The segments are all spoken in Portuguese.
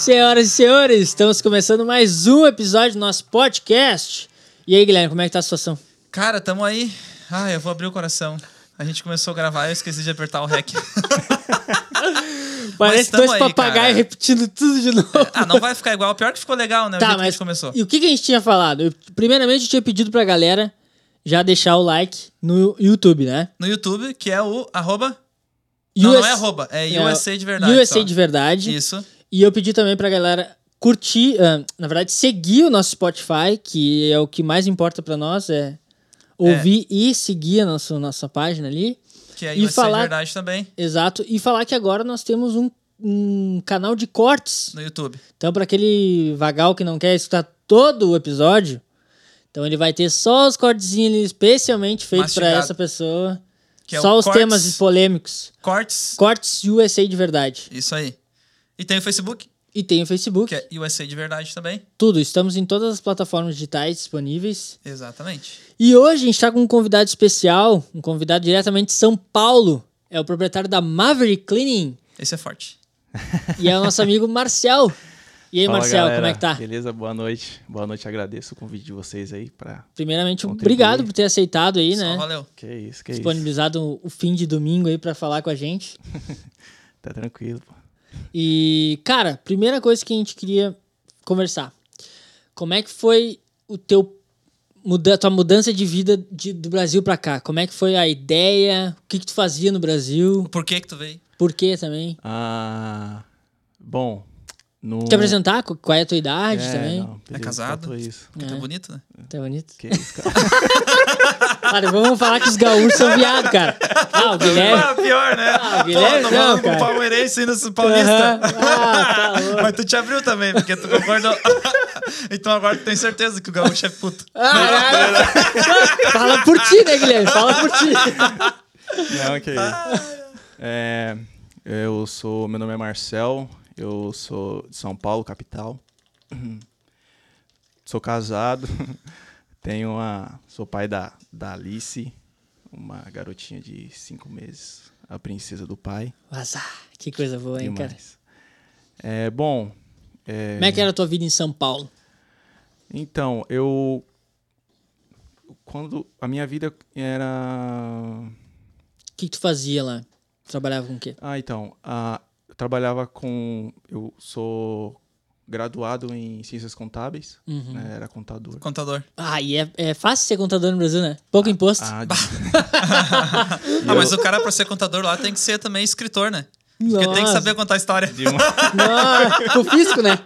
Senhoras e senhores, estamos começando mais um episódio do nosso podcast. E aí, Guilherme, como é que tá a situação? Cara, tamo aí. Ah, eu vou abrir o coração. A gente começou a gravar e eu esqueci de apertar o REC. Parece dois papagaios repetindo tudo de novo. ah, não vai ficar igual. Pior que ficou legal, né? O Tá, jeito que a mas gente começou. e o que, que a gente tinha falado? Eu- primeiramente, eu tinha pedido pra galera já deixar o like no YouTube, né? No YouTube, que é o arroba... Não, não é arroba. É USA de verdade. USA só. de verdade. Isso. E eu pedi também pra galera curtir, ah, na verdade, seguir o nosso Spotify, que é o que mais importa pra nós, é ouvir e seguir a nossa, nossa página ali. Que é E USA falar- de verdade também. Exato. E falar que agora nós temos um, um canal de cortes. No YouTube. Então, para aquele vagal que não quer escutar todo o episódio, então ele vai ter só os cortezinhos ali, especialmente feitos para essa pessoa. Que é só os cortes- temas polêmicos. Cortes. Cortes USA de verdade. Isso aí. E tem o Facebook, E tem o Facebook. que é USA de verdade também. Tudo. Estamos em todas as plataformas digitais disponíveis. Exatamente. E hoje a gente está com um convidado especial, um convidado diretamente de São Paulo. É o proprietário da Maverick Cleaning. Esse é forte. E é o nosso amigo Marcel. E aí, Fala, Marcel, galera. como é que tá? Beleza, boa noite. Boa noite, agradeço o convite de vocês aí pra. Primeiramente, Contribuir. obrigado por ter aceitado aí, Só né? valeu. Que isso, que isso. Disponibilizado o fim de domingo aí pra falar com a gente. Tá tranquilo, pô. E, cara, primeira coisa que a gente queria conversar. Como é que foi o teu muda, tua mudança de vida de- do Brasil pra cá? Como é que foi a ideia? O que que tu fazia no Brasil? Por que que tu veio? Por quê também? Ah. Bom. No... Te apresentar? Qu- Qual é a tua idade é, também? Não, beleza, casado? isso. Porque tá bonito, né? Tá bonito? Que isso, cara. Cara, vamos falar que os gaúchos são viados, cara. Ah, o Guilherme. Ah, pior, né? Ah, o Guilherme Pô, não, cara. o palmeirense indo no paulista. Ah, tá. Mas tu te abriu também, porque tu concordou. então agora tu tem certeza que o gaúcho é puto. Ah, Fala por ti, né, Guilherme? Fala por ti. não, que isso. É, eu sou. Meu nome é Marcel. Eu sou de São Paulo, capital. Sou casado. Tenho uma. Sou pai da, da Alice, uma garotinha de cinco meses. A princesa do pai. Azar, que coisa boa, hein, cara? Demais. É, bom. é, Como é que era a tua vida em São Paulo? Então, eu. Quando. A minha vida era. O que, que tu fazia lá? Trabalhava com o quê? Ah, então. eu trabalhava com. Eu sou graduado em ciências contábeis. Uhum. né, era contador. Contador. Ah, e é, é fácil ser contador no Brasil, né? Pouco imposto. Ah, de- Ah, mas o cara, pra ser contador lá, tem que ser também escritor, né? Porque tem que Nossa. saber contar história. de uma- Nossa, o fisco, né?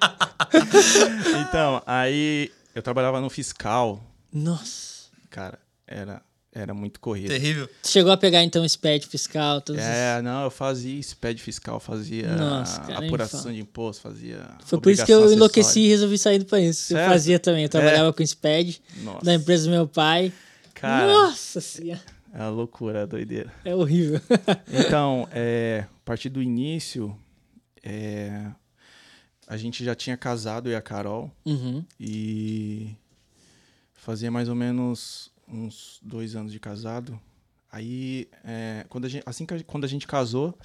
Então, aí eu trabalhava no fiscal. Nossa. Cara, era, era muito corrido. Terrível. Tu chegou a pegar, então, SPED fiscal, todos os- É, não, eu fazia SPED fiscal, fazia Nossa, cara, apuração de imposto, fazia. Foi por isso que eu enlouqueci acessória. e resolvi sair do país. Eu Sério? fazia também. Eu trabalhava com SPED Nossa. da empresa do meu pai. Cara, Nossa senhora. é uma loucura, é doideira. É horrível. Então, é, a partir do início, é, a gente já tinha casado, eu e a Carol, Uhum. e fazia mais ou menos uns dois anos de casado. Aí, é, quando a gente, assim que a, quando a gente casou,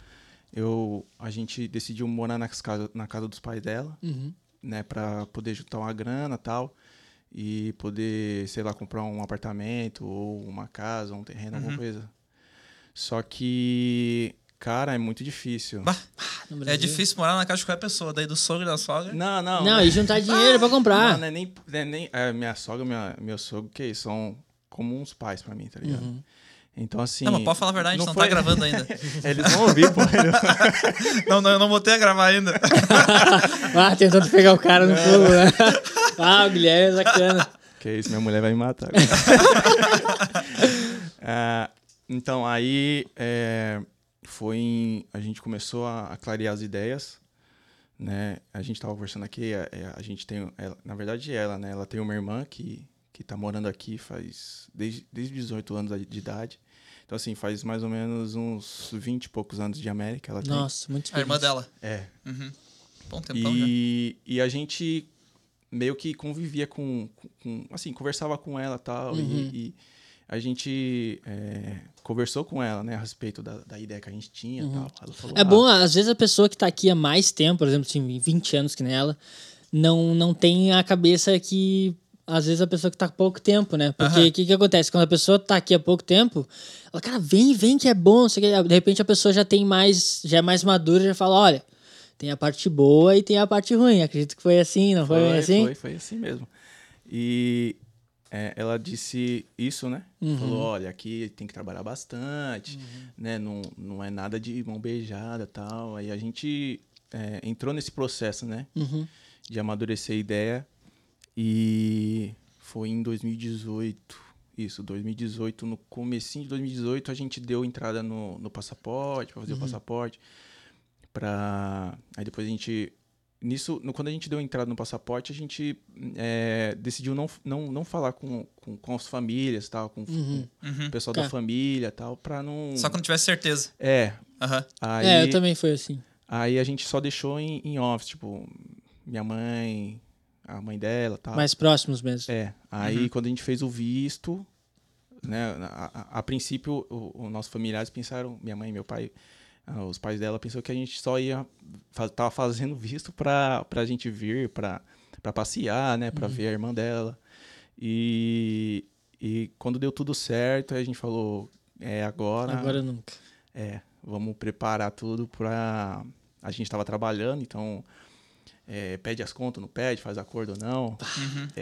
eu, a gente decidiu morar nas casa, na casa dos pais dela, Uhum. né, para poder juntar uma grana e tal, e poder, sei lá, comprar um apartamento ou uma casa, um terreno, alguma coisa. Só que, cara, é muito difícil. Bah, No é difícil morar na casa de qualquer pessoa, daí do sogro e da sogra. Não, não. Não, e juntar dinheiro pra comprar. Não, não é nem, não é nem é, minha sogra, minha, meu sogro, que isso, são como uns pais pra mim, tá ligado? Uhum. Então, assim. Não, mas pode falar a verdade, a gente não, foi- tá gravando ainda. Eles vão ouvir, pô. Não, não, eu não botei a gravar ainda. Ah, tentando pegar o cara no pulo, né? Ah, o Guilherme é bacana. Que isso, minha mulher vai me matar. Ah, então, aí é, foi em- a gente começou a, a clarear as ideias, né? A gente tava conversando aqui, a, é, a gente tem, ela- na verdade ela, né? Ela tem uma irmã que, que tá morando aqui faz, desde, desde 18 anos de idade. Então, assim, faz mais ou menos uns 20 e poucos anos de América ela tem. Nossa, muito A irmã dela. É. Uhum. Bom tempão já. E, e a gente meio que convivia com, com- com- assim, conversava com ela e tal, Uhum. e, e a gente é, conversou com ela, né, a respeito da, da ideia que a gente tinha e tal. Ela falou, É "Ah, bom, às vezes a pessoa que tá aqui há mais tempo, por exemplo, assim, 20 anos que nela, não, não tem a cabeça que. Às vezes a pessoa que tá há pouco tempo, né? Porque o que, que acontece? Quando a pessoa tá aqui há pouco tempo, ela, cara, vem, vem que é bom. De repente a pessoa já tem mais. Já é mais madura, já fala: olha, tem a parte boa e tem a parte ruim. Acredito que foi assim, não foi, Foi, assim? Foi, foi assim mesmo. E é, ela disse isso, né? Uhum. Falou, olha, aqui tem que trabalhar bastante, né? Não, não é nada de mão beijada tal. Aí a gente é, entrou nesse processo, né? Uhum. De amadurecer a ideia. E foi em 2018. Isso, 2018, no comecinho de 2018, a gente deu entrada no, no passaporte, para fazer o passaporte. Pra... Aí depois a gente nisso, no- quando a gente deu entrada no passaporte, a gente é, decidiu não, não, não falar com, com, com as famílias, tal, com, Uhum. com Uhum. o pessoal Tá. da família, tal, para não. Só quando tivesse certeza. É. Aham. Aí, É, eu também fui assim. aí a gente só deixou em, em off, tipo, minha mãe, a mãe dela, tal. Mais próximos mesmo. É. Aí Uhum. quando a gente fez o visto, né, a, a- a princípio, os nossos familiares pensaram, minha mãe e meu pai, ah, os pais dela pensou que a gente só ia fa tava fazendo visto pra, pra gente vir, pra, pra passear, né, pra ver a irmã dela. E, e quando deu tudo certo, a gente falou, é agora, Agora nunca. é, vamos preparar tudo pra. A gente tava trabalhando, então é, pede as contas, não pede, faz acordo ou não.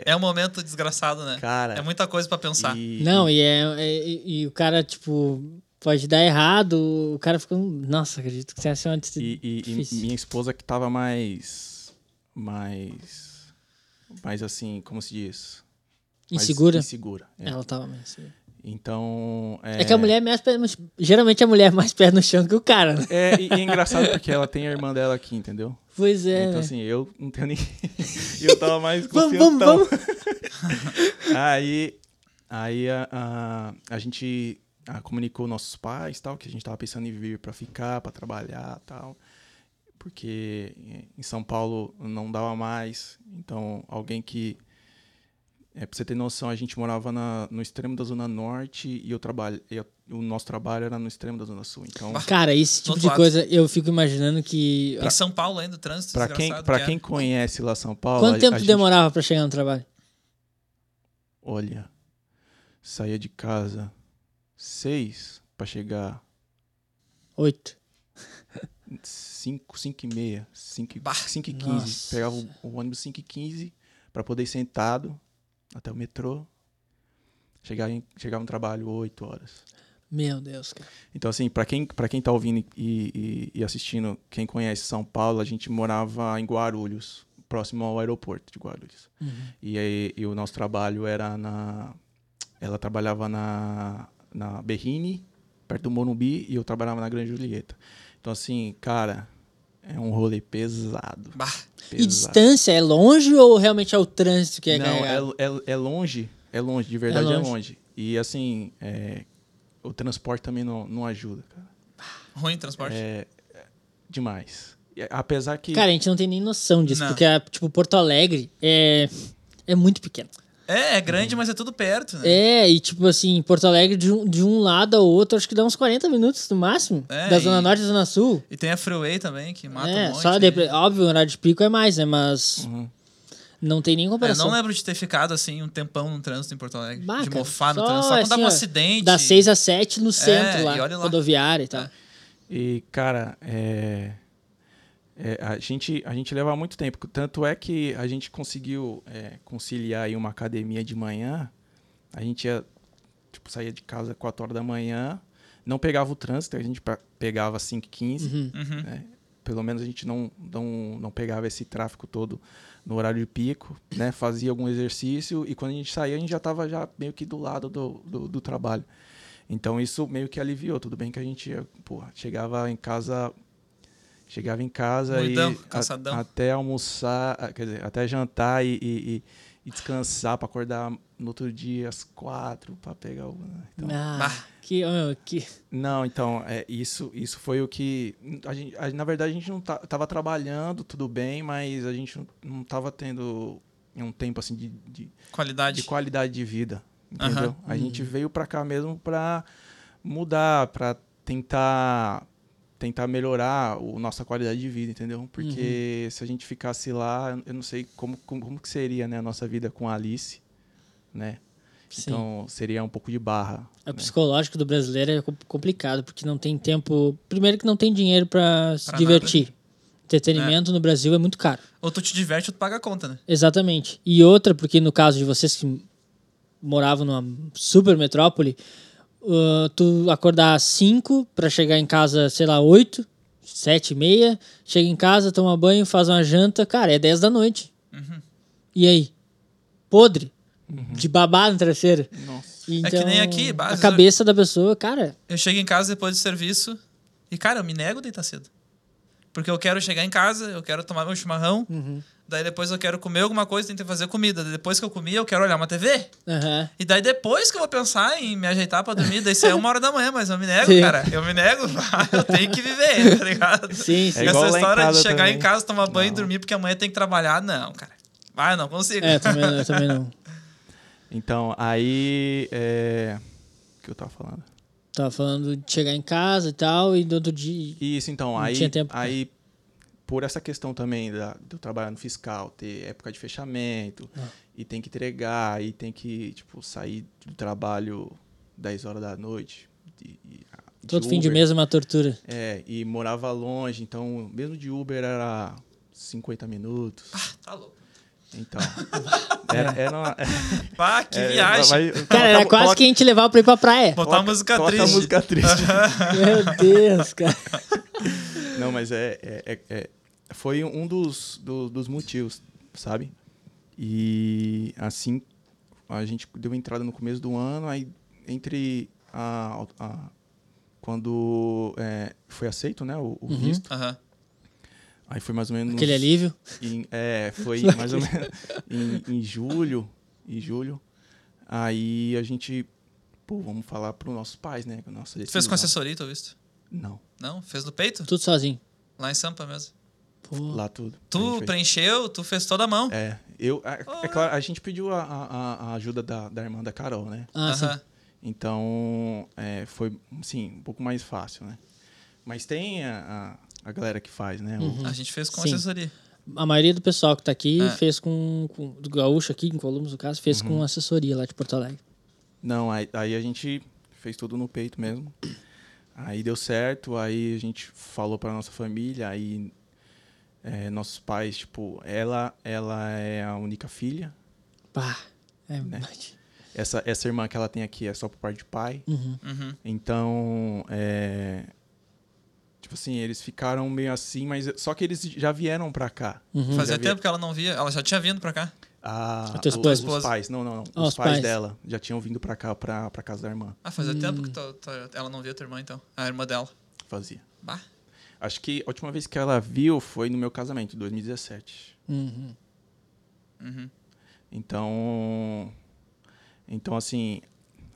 É um momento desgraçado, né? Cara, É muita coisa pra pensar. e- Não, e, é, é- e, e o cara, tipo, pode dar errado, o cara fica. Nossa, acredito que essa é uma decisão E, difícil. minha esposa que tava mais. Mais. Mais assim, como se diz? Mais Insegura? Insegura. é. Ela tava mais insegura. Então. É, que a mulher é mais pé no... Geralmente a mulher é mais pé no chão que o cara, né? É, e, e é engraçado porque ela tem a irmã dela aqui, entendeu? Pois é. então, assim, eu não tenho nem. eu tava mais Vamos, confiantão. vamos, aí aí a, a, a gente ah, comunicou nossos pais tal que a gente tava pensando em vir para ficar para trabalhar tal porque em São Paulo não dava mais então alguém que é, pra você ter noção a gente morava na, no extremo da zona norte e eu trabalho eu- o nosso trabalho era no extremo da zona sul então Cara, esse tipo de lado. coisa eu fico imaginando que. Em São Paulo ainda, o trânsito para quem para que é. quem conhece lá São Paulo Quanto a- tempo a gente- demorava pra chegar no trabalho? olha saía de casa seis para chegar Oito. 5, 5 e meia, 5, Bah, 5 e 15. nossa. Pegava o, o ônibus 5 e 15 para poder ir sentado até o metrô. Chegava, em, chegava no trabalho 8 horas. Meu Deus, cara. Então, assim, para quem, pra quem tá ouvindo e, e- e assistindo, quem conhece São Paulo, a gente morava em Guarulhos, próximo ao aeroporto de Guarulhos. Uhum. E aí e o nosso trabalho era na. Ela trabalhava na, na Berrini, perto do Morumbi, e eu trabalhava na Grande Julieta. Então, assim, cara, é um rolê pesado. Bah, E pesado. distância é longe ou realmente é o trânsito que é Não, carregado? é, é, é longe, é longe, de verdade é longe. longe. E assim, é, o transporte também não, não ajuda, cara. ruim o transporte. É, é demais. E, Apesar que. Cara, a gente não tem nem noção disso, Não. porque, tipo, Porto Alegre é, é muito pequeno. É, é grande, mas é tudo perto, né? É, e tipo assim, Porto Alegre de um, de um lado ao outro, acho que dá uns 40 minutos no máximo. É, da e- Zona Norte e Zona Sul. E tem a Freeway também, que mata é, um monte. só depre- óbvio, o horário de pico é mais, né? Mas Uhum. não tem nem É, comparação. não lembro de ter ficado assim um tempão no trânsito em Porto Alegre. Bah, de mofar no só, trânsito. Só quando dava assim, um ó, acidente. Das 6 às 7 no centro lá, e olha lá. rodoviária e tal. É. E, cara, é, é, a, gente, a gente leva muito tempo. Tanto é que a gente conseguiu é, conciliar aí uma academia de manhã. A gente ia, tipo, saía de casa às 4 horas da manhã, não pegava o trânsito, a gente pe- pegava 5 e 15. Uhum. Uhum. né? Pelo menos a gente não, não, não pegava esse tráfego todo no horário de pico, né? Fazia algum exercício e quando a gente saía, a gente já estava já meio que do lado do, do, do trabalho. Então isso meio que aliviou. Tudo bem que a gente porra, chegava em casa. Chegava em casa Moidão, e cansadão. até almoçar, ah, quer dizer, até jantar e, e- e- e descansar para acordar no outro dia às quatro para pegar o. né? Então, Ah, que, oh, que... não, então, é, isso, isso foi o que. A gente, a- na verdade, a gente não tá, tava trabalhando, tudo bem, mas a gente não, não tava tendo um tempo assim de, de, Qualidade. de qualidade de vida. entendeu? A gente veio pra cá mesmo pra mudar, pra tentar tentar melhorar a nossa qualidade de vida, entendeu? Porque se a gente ficasse lá, eu não sei como, como, como que seria né, a nossa vida com a Alice, né? Sim. Então seria um pouco de barra. O né? psicológico do brasileiro é com- complicado, porque não tem tempo. Primeiro que não tem dinheiro pra se divertir. Entretenimento no Brasil é muito caro. Ou tu te diverte ou tu paga a conta, né? Exatamente. E outra, porque no caso de vocês que moravam numa super metrópole, uh, tu acordar às 5 pra chegar em casa, sei lá, 8, 7 e meia, chega em casa, toma banho, faz uma janta, cara, é 10 da noite. Uhum. E aí? Podre? De babado no travesseiro. Nossa. Então, É que nem aqui, a cabeça da pessoa, cara, Eu chego em casa depois do serviço e, cara, eu me nego a deitar cedo. Porque eu quero chegar em casa, eu quero tomar meu chimarrão, Uhum. Daí depois eu quero comer alguma coisa, tentar fazer comida. Daí Depois que eu comi, eu quero olhar uma TV. aham. E daí depois que eu vou pensar em me ajeitar pra dormir, daí isso é uma hora da manhã, mas eu me nego, Sim. cara. Eu me nego, eu tenho que viver, tá ligado? Sim, sim. É igual Essa em história de chegar em também. casa, tomar banho e Não. dormir porque amanhã tem que trabalhar, não, cara. Ah, eu não consigo. É, também, eu também não. Então, aí. É... O que eu tava falando? Tava falando de chegar em casa e tal, e do outro dia. Isso, então, Não aí, tinha tempo pra- aí por essa questão também da, de eu trabalhar no fiscal, ter época de fechamento, Ah. e tem que entregar, e tem que, tipo, sair do trabalho 10 horas da noite. de- de- de Todo fim de Uber. mês é uma tortura. É, e morava longe, então, mesmo de Uber era 50 minutos. Tá louco. Então, era, era uma... Pá, que é, viagem. vai- Cara, era quase coloca- que a gente levava pra ir pra praia. Botar Coloca- uma música coloca triste. a música triste. Meu Deus, cara. Não, mas é, é- é- é- foi um dos, do- dos motivos, sabe? E assim, a gente deu entrada no começo do ano, aí entre a, a- quando é, foi aceito, né, o, o visto, Aham. aí foi mais ou menos Aquele alívio. em- é, foi mais ou menos em, em julho, em julho. Aí a gente, pô, vamos falar para os nossos pais, né, nossa Tu fez com assessoria, tu visto? Não, Não? Fez no peito? Tudo sozinho. Lá em Sampa mesmo. Pô. lá tudo. Tu preencheu, tu fez toda a mão. É, eu, é, é claro, a gente pediu a, a, a ajuda da, da irmã da Carol, né? Ah, sim. Aham. Então, é, foi, sim, um pouco mais fácil, né? Mas tem a, a, a galera que faz, né? O- A gente fez com Sim. assessoria. A maioria do pessoal que tá aqui É. fez com, com. Do Gaúcho aqui, em Columbus, no caso, fez Uhum. com assessoria lá de Porto Alegre. Não, aí, aí a gente fez tudo no peito mesmo. Aí deu certo, aí a gente falou pra nossa família, aí é, nossos pais, tipo, ela, ela é a única filha. Pá. É Né? verdade. Essa, essa irmã que ela tem aqui é só por parte de pai. Uhum. Uhum. Então, é, tipo assim, eles ficaram meio assim, mas só que eles já vieram pra cá. Uhum. Fazia Já vi- tempo que ela não via. Ela já tinha vindo pra cá. A, A tua os- esposa. Os pais, não, não, não. Ah, os, os pais, pais. dela já tinham vindo pra cá, pra, pra casa da irmã. Ah, fazia Hum. tempo que tu- tu- ela não via tua irmã, então. A irmã dela. Fazia. Bah. Acho que a última vez que ela viu foi no meu casamento, em 2017. Uhum. Uhum. Então, então assim,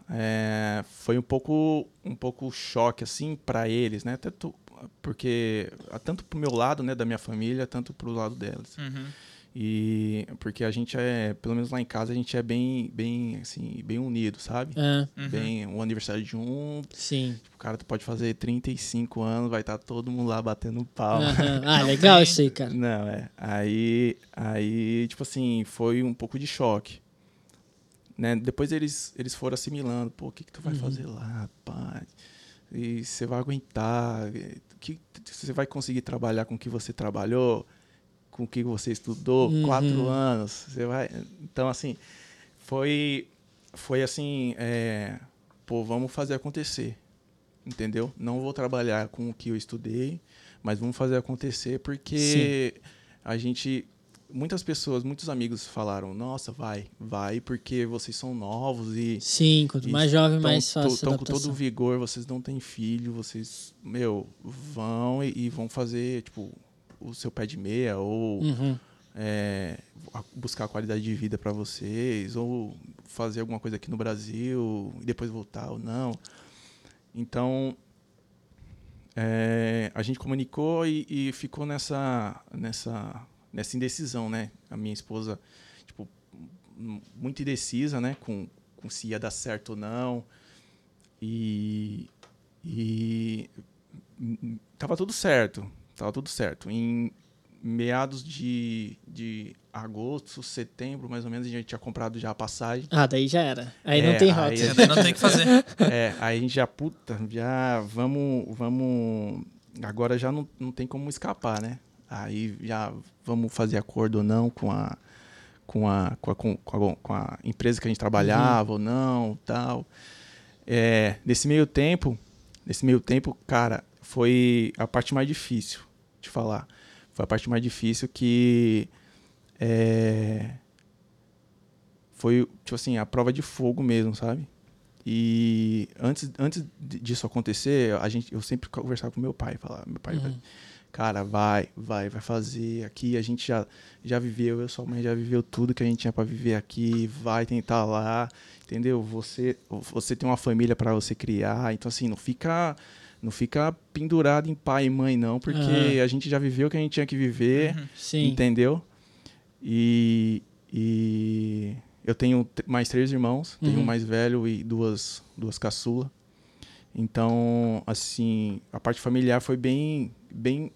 é, foi um pouco, um pouco choque assim para eles, né? Tanto porque tanto pro meu lado, né, da minha família, tanto pro lado delas. Uhum. E porque a gente é, pelo menos lá em casa, a gente é bem, bem assim, bem unido, sabe? É, Uhum. Bem, o aniversário de um, sim. o cara pode fazer 35 anos, vai estar todo mundo lá batendo palma. Aham. Ah, legal isso aí, cara. Não, é. Aí, aí, tipo assim, foi um pouco de choque. Né? Depois eles, eles foram assimilando. Pô, o que, que tu vai fazer lá, rapaz? E você vai aguentar? Que, você vai conseguir trabalhar com o que você trabalhou? Com o que você estudou? Uhum. Quatro anos? Você vai... Então, assim, foi, foi assim... é, pô, vamos fazer acontecer. Entendeu? Não vou trabalhar com o que eu estudei, mas vamos fazer acontecer porque a gente muitas pessoas, muitos amigos falaram: "Nossa, vai, vai porque vocês são novos e Sim, quanto e mais jovem, tão- mais fácil a tão com todo o vigor, vocês não têm filho, vocês, meu, vão e, e vão fazer, tipo, o seu pé de meia ou Uhum. é, a- buscar qualidade de vida para vocês ou fazer alguma coisa aqui no Brasil e depois voltar ou não. Então é, a gente comunicou e, e ficou nessa nessa nessa indecisão, né? A minha esposa tipo muito indecisa, né? Com se ia dar certo ou não. E. E. Tava tudo certo. Tava tudo certo. Em meados de, de agosto, setembro, mais ou menos, a gente tinha comprado já a passagem. Ah, daí já era. Aí É, não tem aí rota. a gente- não tem o que fazer. É, aí a gente já, puta, já vamos, vamos. Agora já não, não tem como escapar, né? Aí já vamos fazer acordo ou não com a, com a, com a, com a, com a empresa que a gente trabalhava ou não, tal. É, nesse meio tempo, nesse meio tempo, cara, foi a parte mais difícil de falar. Foi a parte mais difícil que é, foi, tipo assim, a prova de fogo mesmo, sabe? E antes, antes disso acontecer, a gente, eu sempre conversava com meu pai, falava, meu pai, Uhum. cara, vai, vai, vai fazer. Aqui a gente já, já viveu, eu sua mãe já viveu tudo que a gente tinha para viver aqui, vai tentar lá, entendeu? Você, você tem uma família para você criar, então assim, não fica, não fica pendurado em pai e mãe não, porque a gente já viveu o que a gente tinha que viver. Sim. Entendeu? E, e eu tenho mais três irmãos, tenho Uhum. um mais velho e duas, duas caçula. Então, assim, a parte familiar foi bem, bem,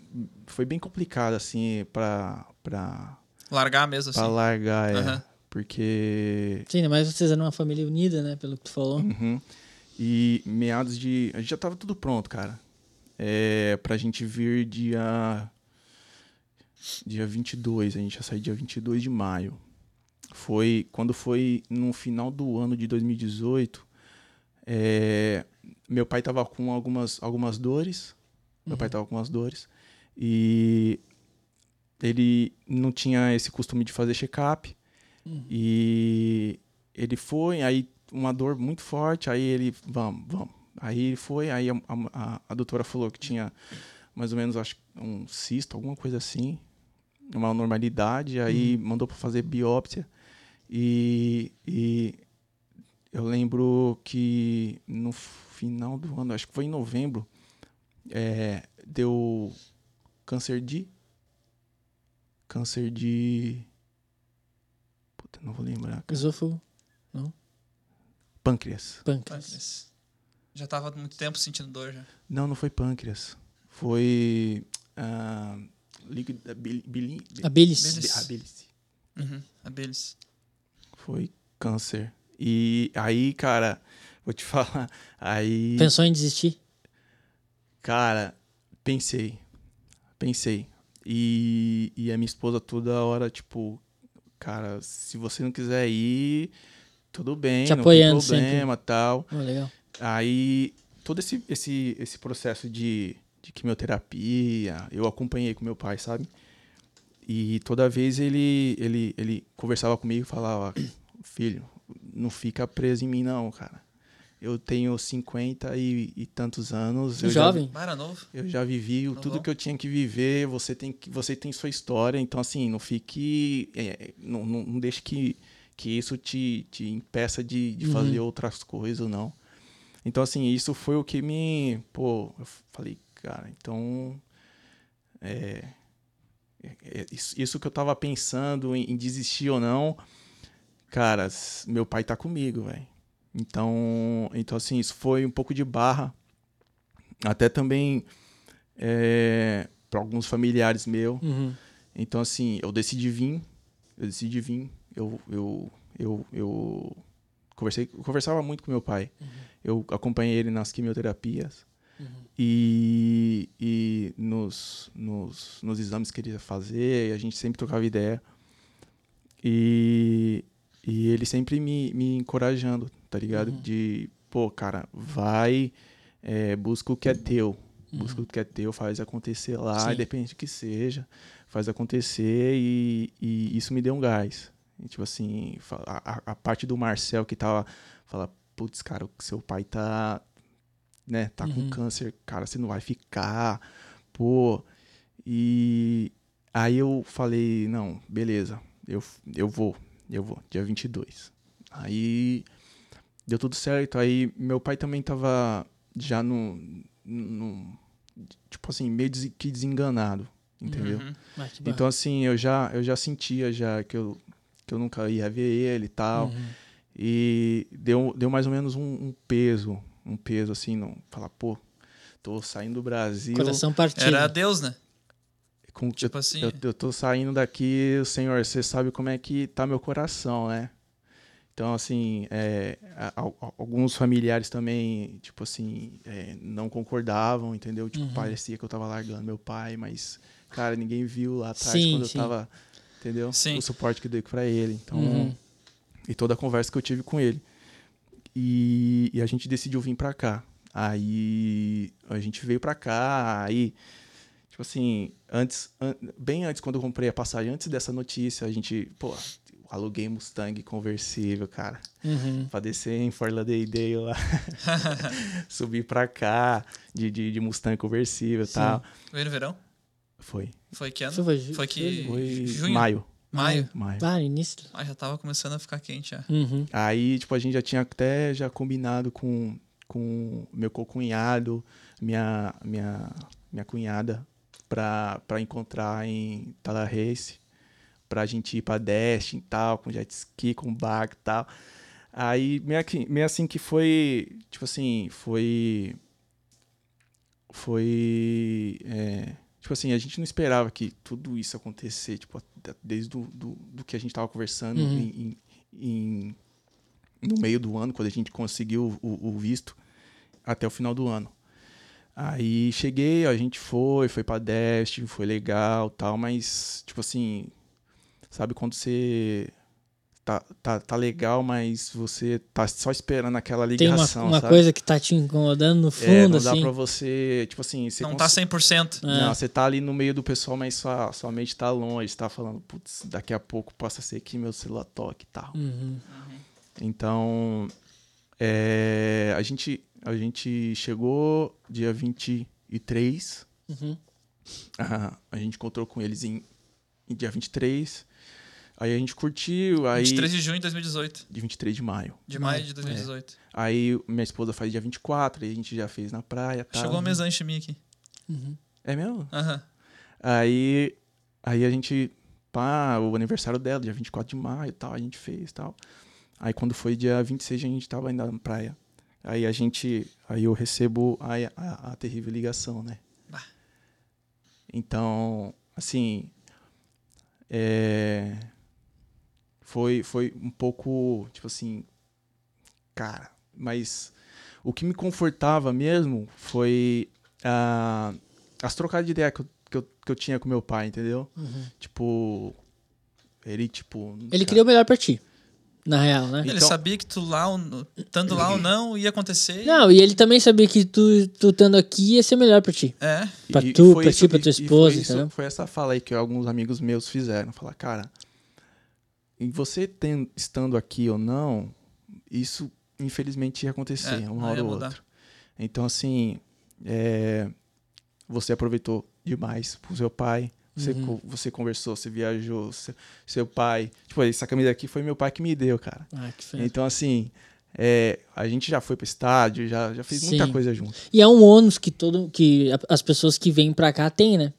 foi bem complicada, assim, pra, pra, Largar mesmo, assim. pra largar, é. Aham. Porque Sim, mais vocês eram uma família unida, né? Pelo que tu falou. Uhum. E meados de. A gente já tava tudo pronto, cara. É, pra gente vir dia. Dia 22. A gente ia sair dia 22 de maio. Foi. Quando foi no final do ano de 2018. é, meu pai tava com algumas, algumas dores. Meu pai tava com umas dores. E. Ele não tinha esse costume de fazer check-up. E ele foi, aí uma dor muito forte, aí ele, vamos, vamos. Aí ele foi, aí a, a, a doutora falou que tinha mais ou menos, acho, um cisto, alguma coisa assim, uma normalidade, aí mandou para fazer biópsia. E, e eu lembro que no final do ano, acho que foi em novembro, é, deu câncer de. Câncer de. Puta, não vou lembrar. Esôfago, Pâncreas. pâncreas. Mas Já tava há muito tempo sentindo dor já. Não, não foi pâncreas. Foi. ah, líquido. ah, bili- bili- A bilis. Bilis. a bilis. Uhum. Abelhas. Foi câncer. E aí, cara, vou te falar. Aí. Pensou em desistir? Cara, pensei. Pensei. E, e a minha esposa toda hora, tipo, cara, se você não quiser ir, tudo bem, Te não tem apoiando sempre. problema, tal. Oh, legal. Aí, todo esse, esse, esse processo de, de quimioterapia, eu acompanhei com meu pai, sabe? E toda vez ele, ele, ele conversava comigo e falava: Filho, não fica preso em mim, não, cara. Eu tenho 50 e, e tantos anos. eu já- Jovem. Era novo? eu já vivi o- Uhum. tudo que eu tinha que viver. Você tem, que- você tem sua história. Então, assim, não fique. é, não, não, não deixe que, que isso te, te impeça de, de Uhum. fazer outras coisas, não. Então, assim, isso foi o que me. Pô, eu falei, cara, então. É, é- é isso, isso que eu tava pensando em, em desistir ou não. Cara, meu pai tá comigo, velho. Então, então, assim, isso foi um pouco de barra. Até também para alguns familiares meus. Uhum. Então, assim, eu decidi vir. Eu decidi vir. Eu, eu, eu, eu conversei, conversava muito com meu pai. Eu acompanhei ele nas quimioterapias. E, e nos, nos, nos exames que ele ia fazer, a gente sempre trocava ideia. E, e ele sempre me, me encorajando, tá ligado? De, pô, cara, vai, é, busca o que é teu. Busca o que é teu, faz acontecer lá, Sim. independente do que seja, faz acontecer e, e isso me deu um gás. E, tipo assim, a, a- parte do Marcel que tava, fala, putz, cara, o seu pai tá, né, tá Uhum. com câncer, cara, você não vai ficar, pô. E aí eu falei, não, beleza, eu, eu vou, eu vou, dia 22. Aí deu tudo certo, aí meu pai também tava já no, no tipo assim, meio que desenganado, entendeu? Uhum. Ah. Então assim, eu já eu já sentia já que eu que eu nunca ia ver ele e tal. Uhum. E deu, deu mais ou menos um, um peso, um peso assim, não falar, pô, tô saindo do Brasil. Coração partido. Era Deus, né? com, Tipo eu, assim. eu, eu tô saindo daqui, Senhor, você sabe como é que tá meu coração, né? Então, assim, é, a- a- alguns familiares também, tipo assim, é, não concordavam, entendeu? Tipo, Uhum. parecia que eu tava largando meu pai, mas, cara, ninguém viu lá atrás Sim, quando sim. eu tava, entendeu? Sim. O suporte que eu dei pra ele. Então, Uhum. e toda a conversa que eu tive com ele. E, e a gente decidiu vir pra cá. Aí a gente veio pra cá, aí tipo assim, antes, an- bem antes quando eu comprei a passagem, antes dessa notícia, a gente, pô, aluguei Mustang conversível, cara, Uhum. pra descer em Fort Lauderdale lá, subir pra cá de, de, de Mustang conversível e tal. Veio no verão? Foi, Foi que ano? Foi, foi, que. foi junho? maio, Maio. maio. Ah, início. Ah, já tava começando a ficar quente já. Uhum. Aí, tipo, a gente já tinha até já combinado com, com meu cunhado, minha, minha, minha cunhada, pra, pra encontrar em Tallahassee, pra gente ir pra Destin e tal, com jet ski, com barco e tal. Aí, meio, que, meio assim que foi, tipo assim, foi... Foi... é, tipo assim, a gente não esperava que tudo isso acontecer, tipo, desde do, do, do que a gente tava conversando Uhum. em- em, no meio do ano, quando a gente conseguiu o, o visto, até o final do ano. Aí cheguei, a gente foi, foi pra Destiny, foi legal tal, mas, tipo assim, sabe quando você tá, tá, tá legal, mas você tá só esperando aquela Tem uma, ligação, uma sabe? coisa que tá te incomodando no é, fundo, não dá assim. pra você, tipo assim, você Não cons- tá 100%. É. não, você tá ali no meio do pessoal, mas sua, sua mente tá longe, você tá falando, putz, daqui a pouco possa ser que meu celular toque e tal. Uhum. Então, é, a, gente, a gente chegou dia 23, Uhum. ah, a gente encontrou com eles em, em dia 23, aí a gente curtiu, aí... 23 de junho de 2018. De 23 de maio. De maio de 2018. Aí aí minha esposa faz dia 24, aí a gente já fez na praia tal. Chegou um mês antes de mim aqui. Uhum. É mesmo? Aham. Aí, aí a gente, pá, o aniversário dela, dia 24 de maio e tal, a gente fez e tal. Aí quando foi dia 26, a gente tava ainda na praia. Aí a gente, aí eu recebo a, a, a terrível ligação, né? Bah. Então, assim, é, foi, foi um pouco, tipo assim, cara, mas o que me confortava mesmo foi ah, as trocadas de ideia que eu, que, eu, que eu tinha com meu pai, entendeu? Uhum. Tipo, ele, tipo... Ele cara, queria o melhor pra ti. Na real, né? Ele Então- sabia que tu lá, tanto lá ou não, ia acontecer. e- Não, e ele também sabia que tu, tu estando aqui ia ser melhor pra ti. É. Pra E- e tu, foi pra isso- ti, pra e- tua e foi esposa, isso-? Foi essa fala aí que alguns amigos meus fizeram. Falar, cara, e você tem, estando aqui ou não, isso infelizmente ia acontecer, É, uma hora ou outra. Então, assim, é, você aproveitou demais pro seu pai. Você, Uhum. você conversou, você viajou, seu, seu pai. Tipo, essa camisa aqui foi meu pai que me deu, cara. Ah. Então, assim, é, a gente já foi pro estádio, já, já fez muita Sim. coisa junto. E é um ônus que todo que as pessoas que vêm pra cá têm, né?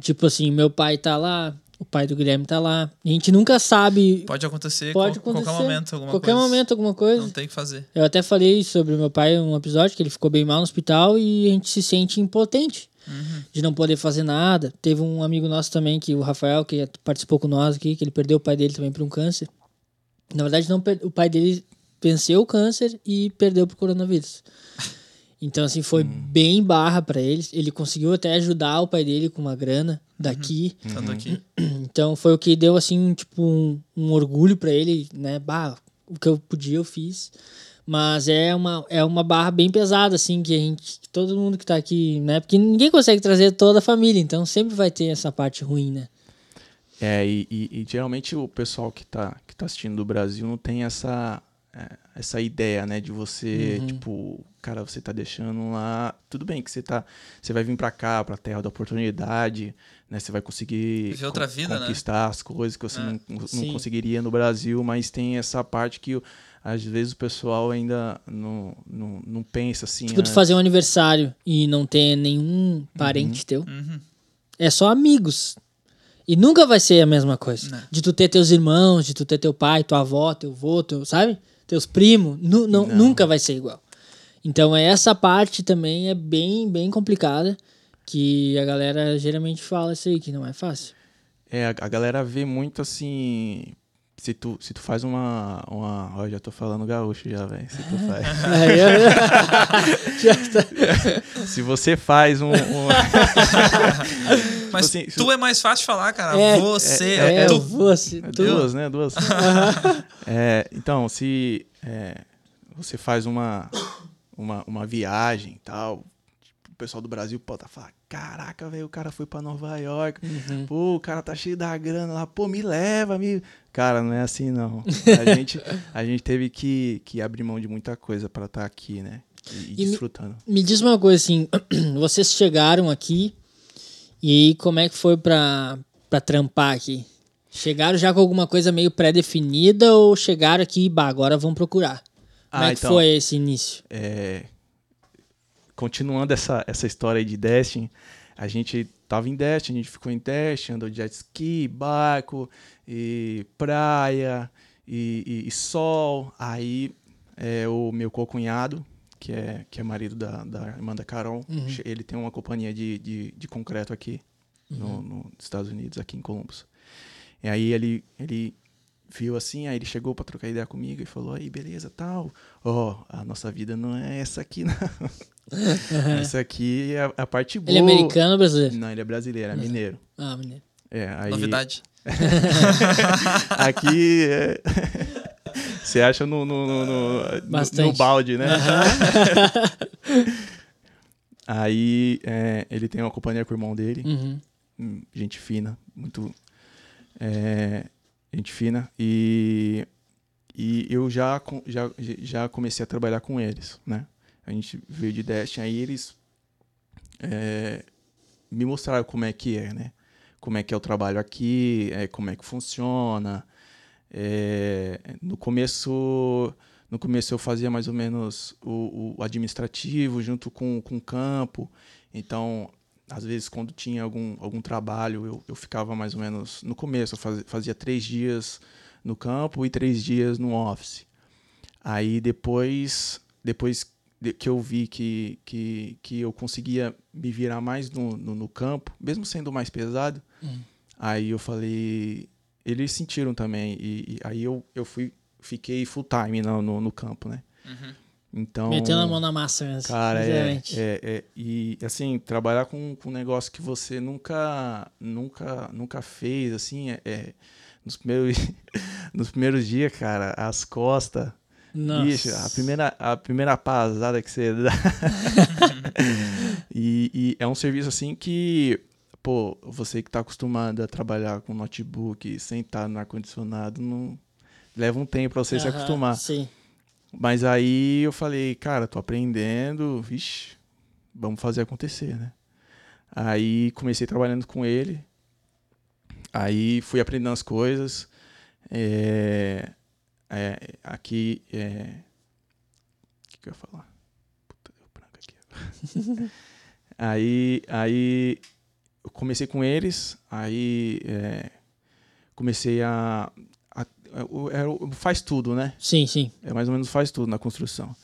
Tipo assim, meu pai tá lá, o pai do Guilherme tá lá. A gente nunca sabe. Pode acontecer, Pode acontecer. qualquer momento, alguma qualquer coisa. momento, alguma coisa. Não tem o que fazer. Eu até falei sobre o meu pai em um episódio que ele ficou bem mal no hospital e a gente se sente impotente de não poder fazer nada. Teve um amigo nosso também, que o Rafael, que participou com nós aqui, que ele perdeu o pai dele também para um câncer. Na verdade, não o pai dele venceu o câncer e perdeu pro coronavírus. Então, assim, foi bem barra para eles. Ele conseguiu até ajudar o pai dele com uma grana daqui. Estando aqui. Então foi o que deu assim, tipo, um, um orgulho pra ele, né? Bah, o que eu podia eu fiz. Mas é uma, é uma barra bem pesada, assim, que a gente. que Todo mundo que tá aqui, né? Porque ninguém consegue trazer toda a família, então sempre vai ter essa parte ruim, né? É, e, e- e geralmente o pessoal que tá, que tá assistindo do Brasil não tem essa, é, essa ideia, né? De você, Uhum. tipo, cara, você tá deixando lá. Tudo bem que você tá. Você vai vir pra cá, pra terra da oportunidade, né? Você vai conseguir Viver outra vida, né? conquistar as coisas que você É. não, não conseguiria no Brasil, mas tem essa parte que às vezes o pessoal ainda não, não, não pensa assim. Tipo, tu antes. fazer um aniversário e não ter nenhum parente teu. Uhum. É só amigos. E nunca vai ser a mesma coisa. Não. De tu ter teus irmãos, de tu ter teu pai, tua avó, teu avô, teu, sabe? teus primos, nu, não, Não. nunca vai ser igual. Então essa parte também é bem, bem complicada, que a galera geralmente fala isso aí, que não é fácil. É, a, a galera vê muito assim. Se tu, se tu faz uma. uma ó, já tô falando gaúcho já, velho. Se tu faz. Tá. se você faz um. um- Mas assim, tu é mais fácil de falar, cara. É, Você, É, é, eu tu. assim, É tu. duas, né? Duas. É, então, se é, você faz uma, uma, uma viagem e tal, o pessoal do Brasil pode tá falar, caraca, velho, o cara foi pra Nova York, Uhum. pô, o cara tá cheio da grana lá, pô, me leva, me... Cara, não é assim, não. A gente, a gente teve que, que abrir mão de muita coisa pra estar aqui, né? E, e E me- desfrutando. Me diz uma coisa assim, vocês chegaram aqui e aí como é que foi pra, pra trampar aqui? Chegaram já com alguma coisa meio pré-definida ou chegaram aqui e bah, agora vão procurar? Como Ah, é que então. foi esse início? É, continuando essa, essa história aí de Destiny, a gente tava em Destiny, a gente ficou em Destiny, andou de jet ski, barco, e praia, e, e- e sol. Aí é, o meu co-cunhado, que é, que é marido da, da irmã da Carol, che- ele tem uma companhia de, de, de concreto aqui no- no- nos Estados Unidos, aqui em Columbus. E aí ele, ele viu assim, aí ele chegou pra trocar ideia comigo e falou, aí, beleza, tal. Ó, a nossa vida não é essa aqui, não. essa aqui é a, a parte boa. Ele é americano ou brasileiro? Não, ele é brasileiro, é mineiro. Ah, menino. É, aí, Novidade. Aqui é... Você acha no, no, no, no- no- balde, né? Aí é, ele tem uma companhia com o irmão dele. Uhum. Hum, gente fina, muito é, gente fina e e eu já, já já comecei a trabalhar com eles, né? A gente veio de Destiny, aí eles é, me mostraram como é que é, né? Como é que é o trabalho aqui, é, como é que funciona. É, no começo no começo eu fazia mais ou menos o, o administrativo junto com, com o campo. Então, às vezes, quando tinha algum, algum trabalho, eu, eu ficava mais ou menos. No começo, eu fazia, fazia três dias no campo e três dias no office. Aí depois, depois de- que eu vi que, que, que eu conseguia me virar mais no, no, no campo, mesmo sendo mais pesado, aí eu falei. Eles sentiram também. E, e aí eu, eu fui, fiquei full time no, no, no campo, né? Então, Metendo a mão na massa mesmo. Cara, é, é, é- E, assim, trabalhar com, com um negócio que você nunca nunca, nunca fez, assim, é, é- nos, primeiros, nos primeiros dias, cara, as costas. Nossa. Bicho, a primeira, a primeira pasada que você dá. e, e é um serviço assim que, pô, você que tá acostumado a trabalhar com notebook, sentar no ar-condicionado, não. Leva um tempo pra você se acostumar. Sim. Mas aí eu falei, cara, tô aprendendo, vixe, vamos fazer acontecer, né? Aí comecei trabalhando com ele, aí fui aprendendo as coisas. é, é, aqui, é, o que, que eu ia falar? Puta, deu branco aqui. aí, aí eu comecei com eles, aí é, comecei a, era o- faz tudo, né? Sim, sim. É mais ou menos faz tudo na construção.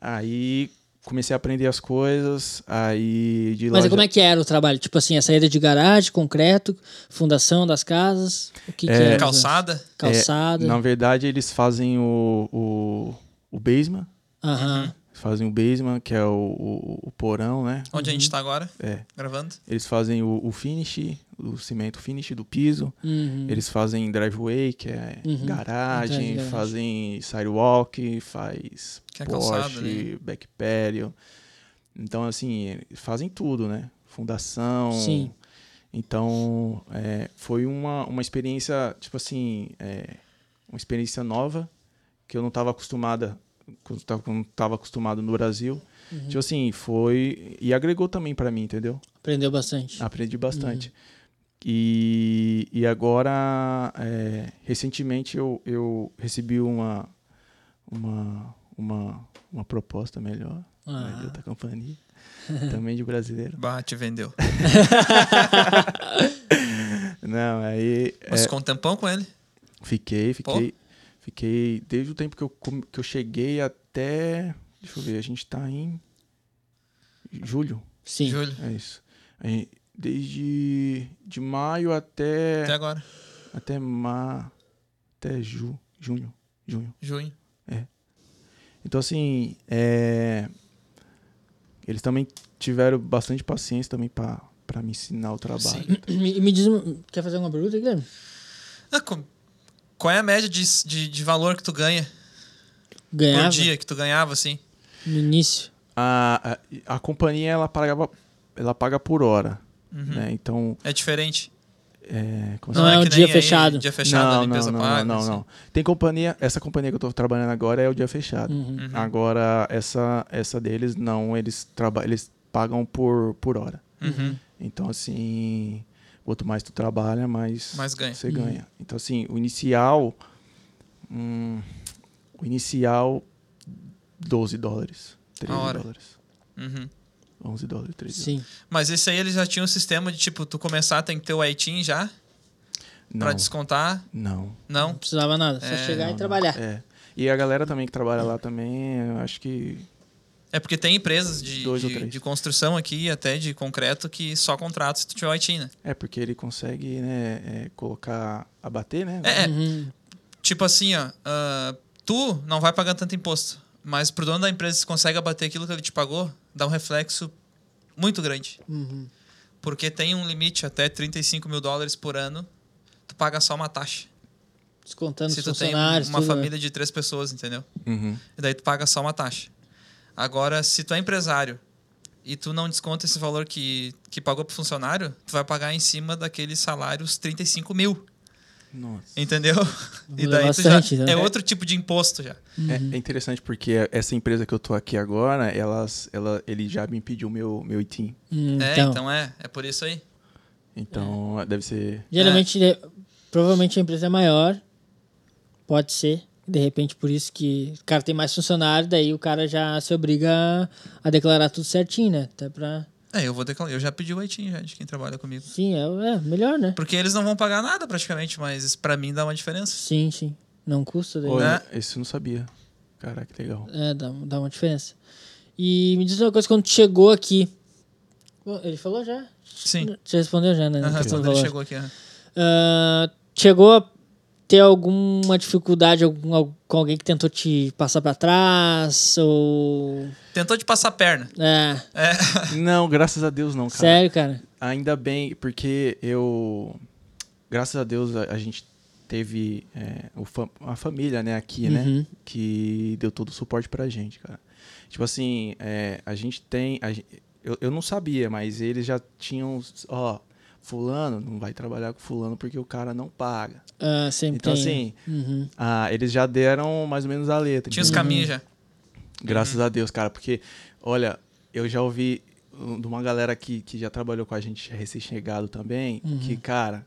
Aí comecei a aprender as coisas, aí de Mas lá como já- é que era o trabalho? Tipo assim, a saída de garagem, concreto, fundação das casas, o que, que É, era? Calçada. Calçada. Na verdade, eles fazem o, o, o basement, Aham. Fazem o basement, que é o, o, o porão, né? Onde a gente tá agora, É. gravando. Eles fazem o, o finish, o cimento finish do piso. Uhum. Eles fazem driveway, que é Uhum. garagem, Garagem. fazem sidewalk, faz Que é calçada, porte, back patio. Então, assim, eles fazem tudo, né? Fundação. Sim. Então, é, foi uma, uma experiência, tipo assim, é, uma experiência nova, que eu não estava acostumada, quando eu tava- quando eu tava acostumado no Brasil. Uhum. Tipo assim, foi... E agregou também para mim, entendeu? Aprendeu bastante. Aprendi bastante. Uhum. E, e agora, é, recentemente, eu, eu recebi uma, uma, uma, uma proposta melhor né, de Ah. outra companhia, também de brasileiro. Bah, te vendeu. Não, aí Mas é, ficou um tempão com ele. fiquei, fiquei, Fiquei desde o tempo que eu, que eu cheguei até. Deixa eu ver, a gente tá em. Julho, Sim. Julho. é isso. Aí, desde de maio até. Até agora. Até ma, até ju, junho, junho. Junho. Então assim, é, eles também tiveram bastante paciência também para para me ensinar o trabalho. Sim. Me, me diz, quer fazer uma pergunta, Guilherme? Ah, com- qual é a média de, de, de valor que tu ganha Ganhava por dia, que tu ganhava, assim? no início. A, a, a companhia ela pagava ela paga por hora, Uhum. né? Então, É diferente. é, como Não é um que dia nem aí, fechado. Dia fechado, não, a limpeza não, não, paga. não, assim. não. Tem companhia, essa companhia que eu tô trabalhando agora é o dia fechado. Uhum. Uhum. Agora essa essa deles não, eles eles pagam por por hora. Uhum. Então assim, quanto mais tu trabalha, mais Mais ganha. você ganha. Então assim, o inicial hum, o inicial 12 dólares, 13 A hora. dólares, Uhum. 11 dólares, 13 Sim. Mas esse aí eles já tinham um sistema de, tipo, tu começar, tem que ter o ITIN já, pra Não, descontar. não. Não Não? precisava nada, só É, chegar não, e não. trabalhar. É. E a galera também que trabalha lá também, eu acho que É porque tem empresas de, Dois ou de, três. de construção aqui, até de concreto, que só contratam se tu tiver o ITIN, né? é porque ele consegue, né, é, colocar abater, né? É, é, Uhum. tipo assim, ó, ah, tu não vai pagar tanto imposto, mas pro dono da empresa, se consegue abater aquilo que ele te pagou, dá um reflexo muito grande. Uhum. Porque tem um limite até 35 mil dólares por ano, tu paga só uma taxa. Descontando se os tu tem uma tudo, né? família de três pessoas, entendeu? Uhum. E daí tu paga só uma taxa. Agora, se tu é empresário e tu não desconta esse valor que, que pagou pro funcionário, tu vai pagar em cima daqueles salários 35 mil, Nossa. entendeu? E daí tu já, bastante, né? é outro tipo de imposto já. É, é interessante porque essa empresa que eu tô aqui agora, elas, ela, ele já me pediu meu, meu ITIN. Hum, É, então, então é, é por isso aí. Então, deve ser. geralmente, é, provavelmente a empresa é maior. Pode ser. De repente, por isso que o cara tem mais funcionário, daí o cara já se obriga a, a declarar tudo certinho, né? Até pra. É, eu vou declarar, eu já pedi o ITIN já de quem trabalha comigo. Sim, é, é melhor, né? Porque eles não vão pagar nada praticamente, mas isso pra mim dá uma diferença. Sim, sim. Não custa daí. Olha, Né? esse eu não sabia. Caraca, que legal. É, dá, dá uma diferença. E me diz uma coisa, quando tu chegou aqui. Ele falou já? Sim. Você respondeu já, né? do quando ele chegou aqui. Ah, chegou a ter alguma dificuldade algum, al- com alguém que tentou te passar pra trás? Ou. Tentou te passar a perna. É, É. Não, graças a Deus não, cara. sério, cara? Ainda bem, porque eu. Graças a Deus a, a gente teve é, o fa- a família, né, aqui, né? Uhum. Que deu todo o suporte pra gente, cara. Tipo assim, é, a gente tem. a eu, eu não sabia, mas eles já tinham. Ó, Fulano não vai trabalhar com Fulano porque o cara não paga. Ah, sempre Então, tem. assim, Uhum. ah, eles já deram mais ou menos a letra. Tinha os caminhos já. Graças a Deus, cara, porque, olha, eu já ouvi de uma galera que, que já trabalhou com a gente recém-chegado também, que, cara,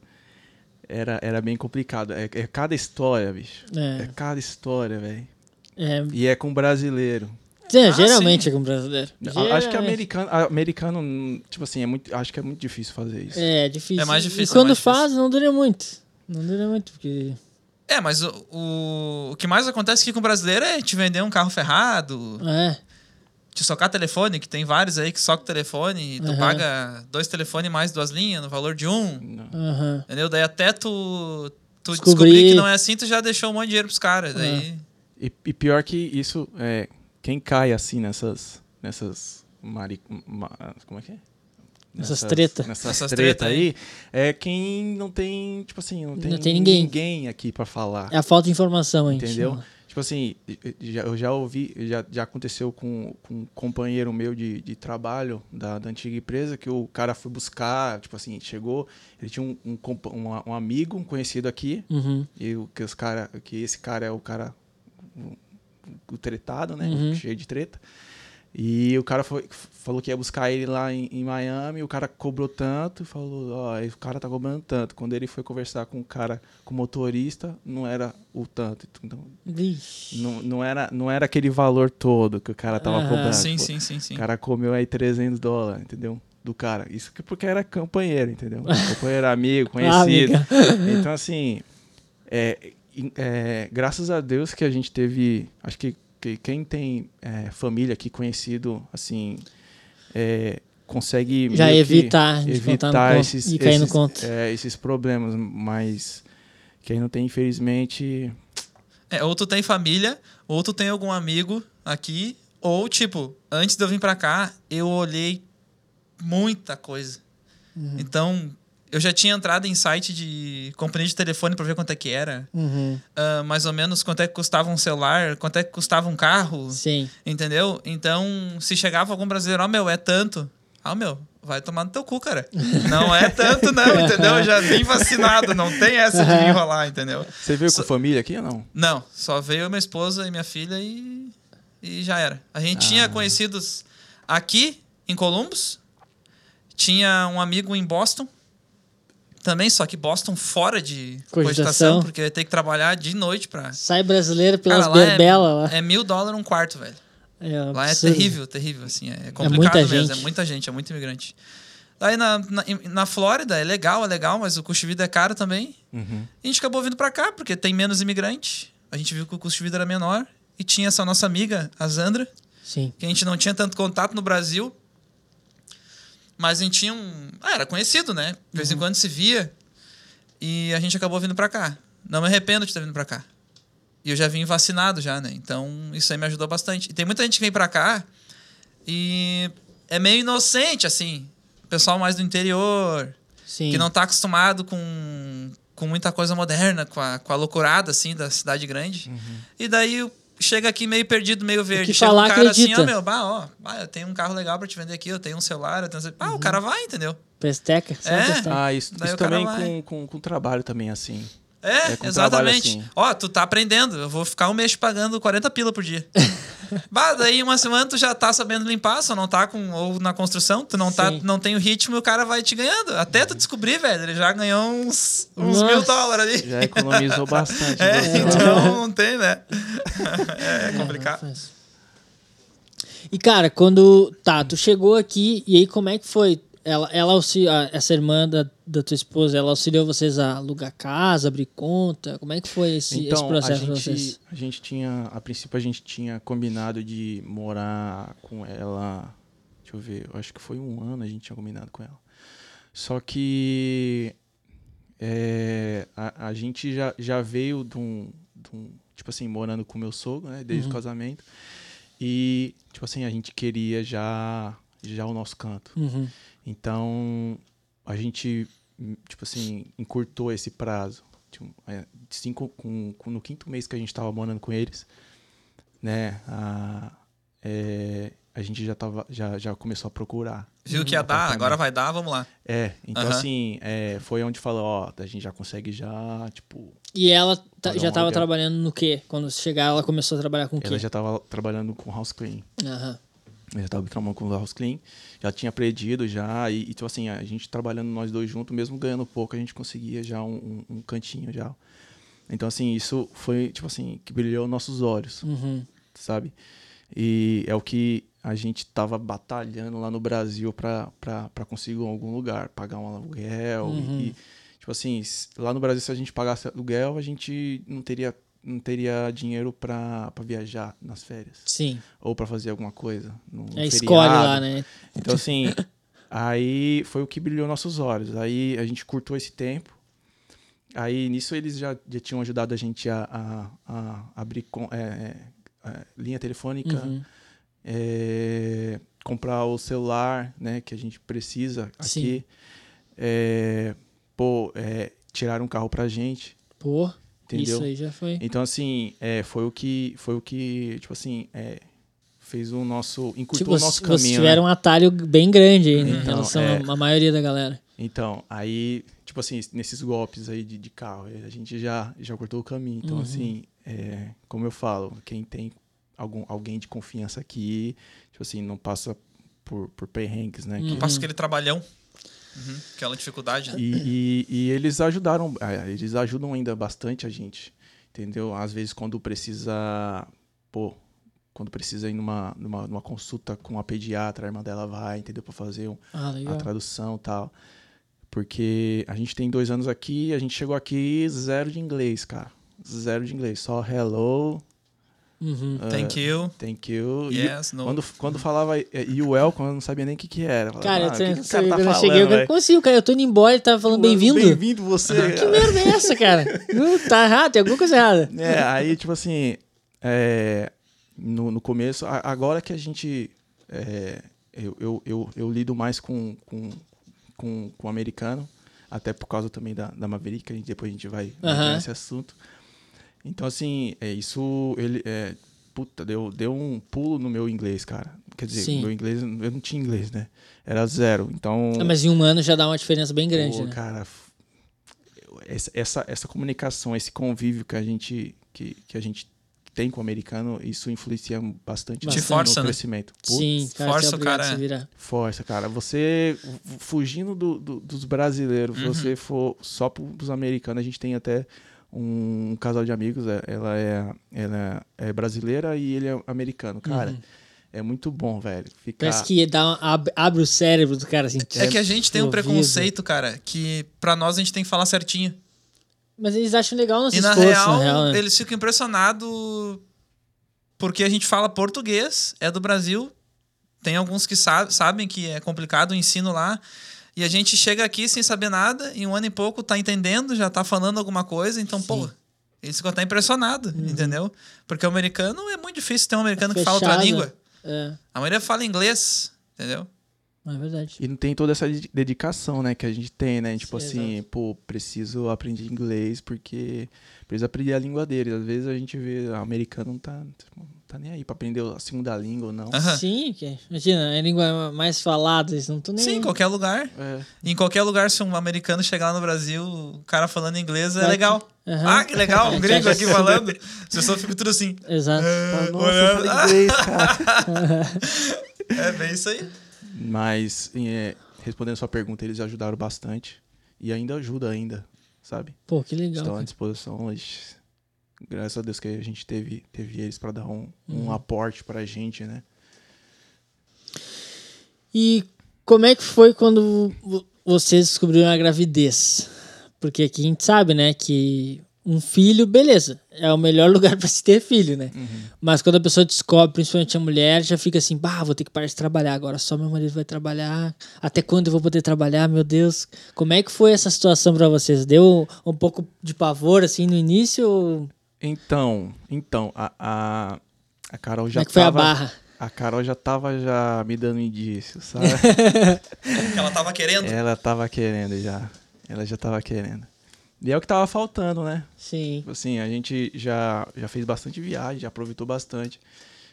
era, era bem complicado. É, é cada história, bicho. É, É. cada história, velho. É, E é com brasileiro. É, Ah, geralmente sim. é com brasileiro. A- Acho que Geralmente. americano, americano, tipo assim, é muito, acho que é muito difícil fazer isso. É difícil. É mais difícil, E é quando mais difícil. faz, não dura muito. Não dura muito, porque. É, mas o, o, o que mais acontece aqui com o brasileiro é te vender um carro ferrado, É. te socar telefone, que tem vários aí que socam telefone, e tu Aham. paga dois telefones mais duas linhas no valor de um. Aham. Entendeu? Daí até tu, tu Descobrir. descobrir que não é assim, tu já deixou um monte de dinheiro pros caras. Daí. E, e pior que isso, é, quem cai assim nessas, nessas mari, ma- como é que é? Nessas treta. Nessas, Essas treta treta aí, é quem não tem, tipo assim, não tem, Não tem ninguém. aqui pra falar. É a falta de informação, hein? Entendeu? Tipo assim, já- eu já ouvi, já, já aconteceu com, com um companheiro meu de, de trabalho da, da antiga empresa, que o cara foi buscar, tipo assim, chegou, ele tinha um, um, um, um amigo, um conhecido aqui, Uhum. e o, que, os cara, que esse cara é o cara, o, tretado, né? Uhum. Cheio de treta. E o cara foi, falou que ia buscar ele lá em, em Miami, o cara cobrou tanto e falou, ó, o cara tá cobrando tanto. Quando ele foi conversar com o cara, com o motorista, não era o tanto. Então, Vixe. não, não, era, não era aquele valor todo que o cara tava Aham. cobrando. sim, Pô, sim, sim, sim. O cara comeu aí 300 dólares, entendeu? Do cara. Isso que porque era companheiro, entendeu? companheiro, amigo, Ah, conhecido. Então, assim, é, é, graças a Deus que a gente teve. Acho que, que quem tem é, família aqui conhecido, assim, é, consegue Já evitar evitar esses, e cair no esses, conto. é, esses problemas, mas quem não tem, infelizmente, É, ou tu tem família, ou tu tem algum amigo aqui, ou tipo, antes de eu vir pra cá, eu olhei muita coisa. Uhum. Então, eu já tinha entrado em site de companhia de telefone pra ver quanto é que era, Uhum. ah, mais ou menos quanto é que custava um celular, quanto é que custava um carro, Sim. entendeu? Então, se chegava algum brasileiro, ó, meu, é tanto. Ah, meu, vai tomar no teu cu, cara. Não é tanto, não, entendeu? Eu já vim vacinado, não tem essa de enrolar, entendeu? Você veio Só- com família aqui ou não? Não, só veio minha esposa e minha filha e, e já era. A gente tinha conhecidos aqui em Columbus, tinha um amigo em Boston, também, só que Boston fora de Cogitação. cogitação, porque ter que trabalhar de noite pra. Sai brasileiro pelas Cara, lá berbelas lá. é, é mil dólares um quarto, velho. É, Lá é terrível, terrível, assim. É complicado muita mesmo. gente. É muita gente, é muito imigrante. Aí na, na, na Flórida é legal, é legal, mas o custo de vida é caro também. Uhum. E a gente acabou vindo pra cá, porque tem menos imigrante. A gente viu que o custo de vida era menor. E tinha essa nossa amiga, a Zandra, Sim. que a gente não tinha tanto contato no Brasil. Mas a gente tinha um. Ah, era conhecido, né? De vez em quando se via. E a gente acabou vindo pra cá. Não me arrependo de ter vindo pra cá. E eu já vim vacinado já, né? Então isso aí me ajudou bastante. E tem muita gente que vem pra cá e é meio inocente, assim. Pessoal mais do interior, Sim. que não tá acostumado com, com muita coisa moderna, com a, com a loucurada, assim, da cidade grande. E daí chega aqui meio perdido, meio verde. que chega falar, um cara acredita. assim, ó, meu, bah, ó, bah, eu tenho um carro legal pra te vender aqui, eu tenho um celular, eu tenho... Ah, o cara vai, entendeu? Pesteca. É. pesteca? Ah, isso, isso também com, com, com trabalho também, assim. É, É, exatamente. assim. Ó, tu tá aprendendo. Eu vou ficar um mês pagando 40 pila por dia. bah, daí uma semana tu já tá sabendo limpar, só não tá com. Ou na construção, tu não, tá, não tem o ritmo e o cara vai te ganhando. Até tu descobrir, velho. Ele já ganhou uns, uns Nossa. mil dólares ali. Já economizou bastante. É, então não tem, né? É complicado. Faz. E, cara, quando. Tá, tu chegou aqui e aí como é que foi? Ela, ela auxiliou, essa irmã da, da tua esposa, ela auxiliou vocês a alugar casa, abrir conta? Como é que foi esse, esse Então, a processo gente, vocês? a gente tinha, a princípio a gente tinha combinado de morar com ela, deixa eu ver, eu acho que foi um ano a gente tinha combinado com ela. Só que é, a, a gente já, já veio de um, de um, tipo assim, morando com meu sogro, né, desde Uhum. o casamento. E, tipo assim, a gente queria já, já o nosso canto. Uhum. Então, a gente, tipo assim, encurtou esse prazo. Tipo, é, cinco, com, com- no quinto mês que a gente estava morando com eles, né, a, é, a gente já, tava, já, já começou a procurar. Viu que ia dar, agora vai dar, vamos lá. É, então assim, é, foi onde falou, ó, a gente já consegue já, tipo, E ela tá- já tava aluguel. trabalhando no quê? Quando chegar, ela começou a trabalhar com o quê? ela já estava trabalhando com house clean. Aham. Eu já estava trabalhando com o house clean, já tinha aprendido já, e, então assim, a gente trabalhando nós dois juntos, mesmo ganhando pouco, a gente conseguia já um, um- um cantinho já. Então assim, isso foi, tipo assim, que brilhou nossos olhos, Uhum. sabe? E é o que a gente tava batalhando lá no Brasil para conseguir algum lugar, pagar um aluguel Uhum. e, tipo assim, lá no Brasil se a gente pagasse aluguel, a gente não teria não teria dinheiro para viajar nas férias Sim. ou para fazer alguma coisa. No É, escolhe lá, né? Então, assim, aí foi o que brilhou nossos olhos. Aí a gente curtou esse tempo. Aí nisso eles já, já tinham ajudado a gente a, a, a abrir com, é, é, é, linha telefônica, Uhum. é, comprar o celular, né, que a gente precisa Sim. aqui. É, pô, é, tiraram um carro pra gente, Pô, entendeu? isso aí já foi. Então, assim, é, foi o que, foi o que, tipo assim, é, fez o nosso, encurtou Tipo, o nosso vocês caminho, tiveram né? um atalho bem grande aí, né, em Então, relação é. à maioria da galera. Então, aí, tipo assim, nesses golpes aí de, de carro, a gente já, já cortou o caminho. Então, Uhum. assim, é, como eu falo, quem tem algum, alguém de confiança aqui, tipo assim, não passa por, por perrengues, né? que- Uhum. Passa aquele trabalhão. Uhum, Aquela dificuldade, né? E, e, e eles ajudaram, ah, eles ajudam ainda bastante a gente, entendeu? Às vezes quando precisa, pô, quando precisa ir numa, numa, numa consulta com a pediatra, a irmã dela vai, entendeu? Pra fazer um- Ah, a tradução e tal. Porque a gente tem dois anos aqui, a gente chegou aqui zero de inglês, cara. zero de inglês. Só hello, Uhum. Thank you. thank you. E Yes, no. quando, quando falava eh, you welcome, eu não sabia nem o que que era. Eu falava, Cara, eu, "Ah, o tô, que que cara tá eu falando, cheguei, eu falei, velho?" como assim? Cara, eu tô indo embora, ele tava falando bem-vindo? Bem-vindo você. Que merda é essa, cara? Não, tá errado, tem alguma coisa errada. É, aí, tipo assim, é, no, no começo, a- agora que a gente. é, eu, eu, eu, eu lido mais com, com, com, com o americano, até por causa também da, da Maverick, que a gente- depois a gente vai Aham. nesse assunto. Então, assim, é, isso. Ele, é, puta, deu, deu um pulo no meu inglês, cara. Quer dizer, Sim. meu inglês, eu não tinha inglês, né? Era zero. Então. Ah, mas em um ano já dá uma diferença bem grande, Pô, né? cara, essa, essa, essa comunicação, esse convívio que a gente que, que a gente tem com o americano, isso influencia bastante Te no- força, no né? crescimento. Putz, Sim, cara, força é o cara- virar. Força, cara. Você fugindo do- do- dos brasileiros, Uhum. você for só pro- pros americanos, a gente tem até um, casal de amigos, é- ela é, ela é brasileira e ele é americano. Cara, Uhum. é muito bom, velho. Ficar... Parece que dá abre o cérebro do cara assim. É que a gente tem um ouvido. preconceito, cara, que pra nós a gente tem que falar certinho. Mas eles acham legal nosso E na esforço, real, na real, né? eles ficam impressionados porque a gente fala português, é do Brasil. Tem alguns que sa sabem que é complicado o ensino lá. E a gente chega aqui sem saber nada, em um ano e pouco tá entendendo, já tá falando alguma coisa. Então, pô, eles ficam até impressionados, Uhum. entendeu? Porque o americano é muito difícil ter um americano que fala outra língua. É, A maioria fala inglês, entendeu? É verdade. E não tem toda essa de- dedicação, né, que a gente tem, né? Tipo Sim, assim, pô, preciso aprender inglês porque preciso aprender a língua deles. Às vezes a gente vê, ah, americano não tá, não tá nem aí pra aprender a segunda língua ou não. Aham. Sim, que, imagina, é a língua mais falada, eles não estão nem. Sim, em qualquer lugar. É. Em qualquer lugar, se um americano chegar lá no Brasil, o cara falando inglês é Vai legal. que- Aham. Ah, que legal, um gringo aqui falando. As pessoas ficam tudo assim. Exato. É, Nossa, olhando. inglês, cara. É bem isso aí. Mas, é, respondendo a sua pergunta, eles ajudaram bastante. E ainda ajuda ainda, sabe? Pô, que legal. Estão à disposição. eles- Graças a Deus que a gente teve, teve eles pra dar um, um Uhum. aporte pra gente, né? E como é que foi quando vo- vocês descobriram a gravidez? Porque aqui a gente sabe, né, que um filho, beleza, é o melhor lugar pra se ter filho, né? Mas quando a pessoa descobre, principalmente a mulher, já fica assim, bah, vou ter que parar de trabalhar, agora só meu marido vai trabalhar. Até quando eu vou poder trabalhar, meu Deus? Como é que foi essa situação pra vocês? Deu um pouco de pavor assim no início? Então, então, a, a, a Carol já Como é que foi a tava- barra? A Carol já tava já me dando indício, sabe? Que ela tava querendo. Ela tava querendo já. Ela já tava querendo. E é o que tava faltando, né? Sim. Tipo assim, a gente já, já fez bastante viagem, já aproveitou bastante.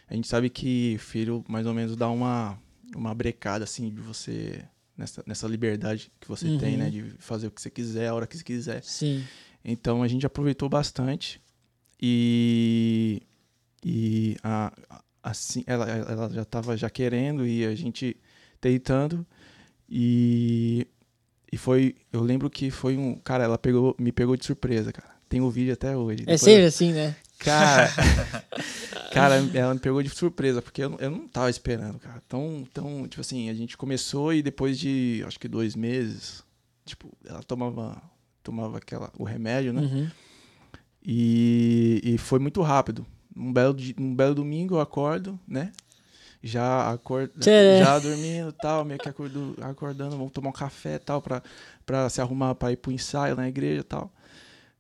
A gente sabe que filho mais ou menos dá uma, uma brecada, assim, de você. Nessa, nessa liberdade que você tem, Uhum. né? De fazer o que você quiser, a hora que você quiser. Sim. Então a gente aproveitou bastante. E. E a, a- assim, ela, ela já tava já querendo e a gente tentando. E. E foi. Eu lembro que foi um. Cara, ela pegou, me pegou de surpresa, cara. Tem o vídeo até hoje. É sempre assim, né? Cara, cara, ela me pegou de surpresa, porque eu, eu não tava esperando, cara. Tão, tão, tipo assim, a gente começou e depois de, acho que dois meses, tipo, ela tomava, tomava aquela, o remédio, né? Uhum. E, e foi muito rápido. Um belo, um belo domingo eu acordo, né? Já acordo, Tchê. já dormindo tal, meio que acordando, vamos tomar um café tal, pra, pra se arrumar pra ir pro ensaio na igreja tal.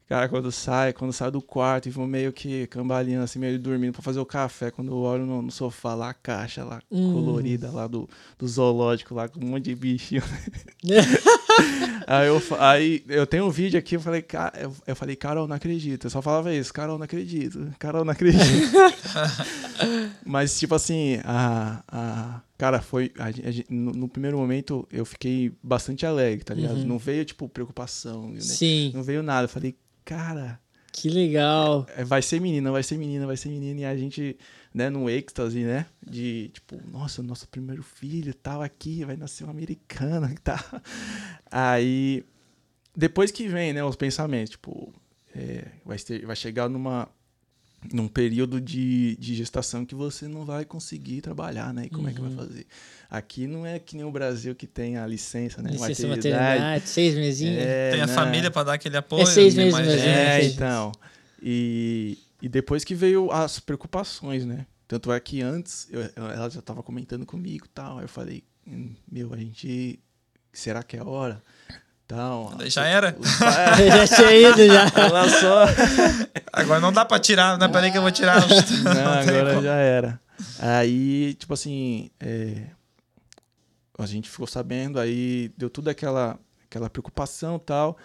Cara, quando sai, quando sai do quarto e vou meio que cambaleando, assim, meio dormindo pra fazer o café, quando eu olho no, no sofá lá, a caixa lá, Hum. colorida lá do, do zoológico lá, com um monte de bichinho. aí, eu, aí eu tenho um vídeo aqui, eu falei, cara, eu, falei, Carol, não acredito. Eu só falava isso, Carol, não acredito, Carol, não acredito. Mas, tipo assim, a, a, cara, foi. a a no, no primeiro momento eu fiquei bastante alegre, tá ligado? Uhum. Não veio, tipo, preocupação, né? Sim. não veio nada. Eu falei, cara, Que legal. é, vai ser menina, vai ser menina, vai ser menina. E a gente, né, no êxtase, né? De tipo, nossa, nosso primeiro filho tal aqui, vai nascer uma americana e tal. Aí, depois que vem, né, os pensamentos, tipo, é, vai, ter, vai chegar numa num período de, de gestação que você não vai conseguir trabalhar, né? E como é que vai fazer? Aqui não é que nem o Brasil que tem a licença, né? Licença maternidade, seis mesinhos. É, Tem a né? família pra dar aquele apoio. É seis meses mas- mesmo, É, né? então. E, e depois que veio as preocupações, né? Tanto é que antes eu- ela já tava comentando comigo e tal. Aí eu falei, "Hum, meu, a gente. Será que é hora? Tal. Daí já era. Já tinha ido já. Ela só. Agora não dá pra tirar, não é peraí que eu vou tirar. Não, agora já era. Aí, tipo assim, é, a gente ficou sabendo, aí deu tudo aquela, aquela preocupação e tal.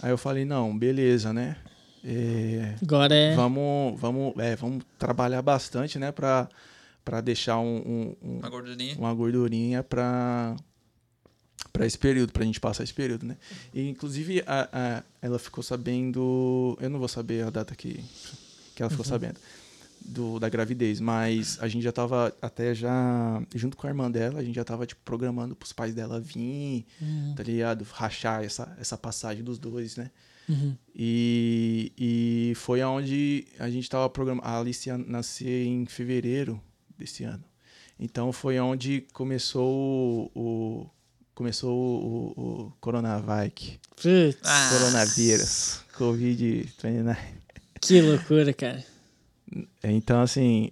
Aí eu falei, não, beleza, né? É, Agora é. Vamos, vamos, é, vamos trabalhar bastante, né? Pra, pra deixar um, um- um- Uma gordurinha. uma gordurinha pra, pra esse período, pra gente passar esse período, né? E, inclusive, a, a- ela ficou sabendo... Eu não vou saber a data que, que ela ficou sabendo do, da gravidez, mas a gente já tava até já... Junto com a irmã dela, a gente já tava, tipo, programando pros pais dela vir, Uhum. tá ligado? Rachar essa, essa passagem dos dois, né? Uhum. E, e foi aonde a gente estava programando. A Alice ia nascer em fevereiro desse ano. Então foi onde começou o, o- começou o, o Coronavac, Putz, Ah. coronavírus, Covid-19. que loucura, cara. Então assim,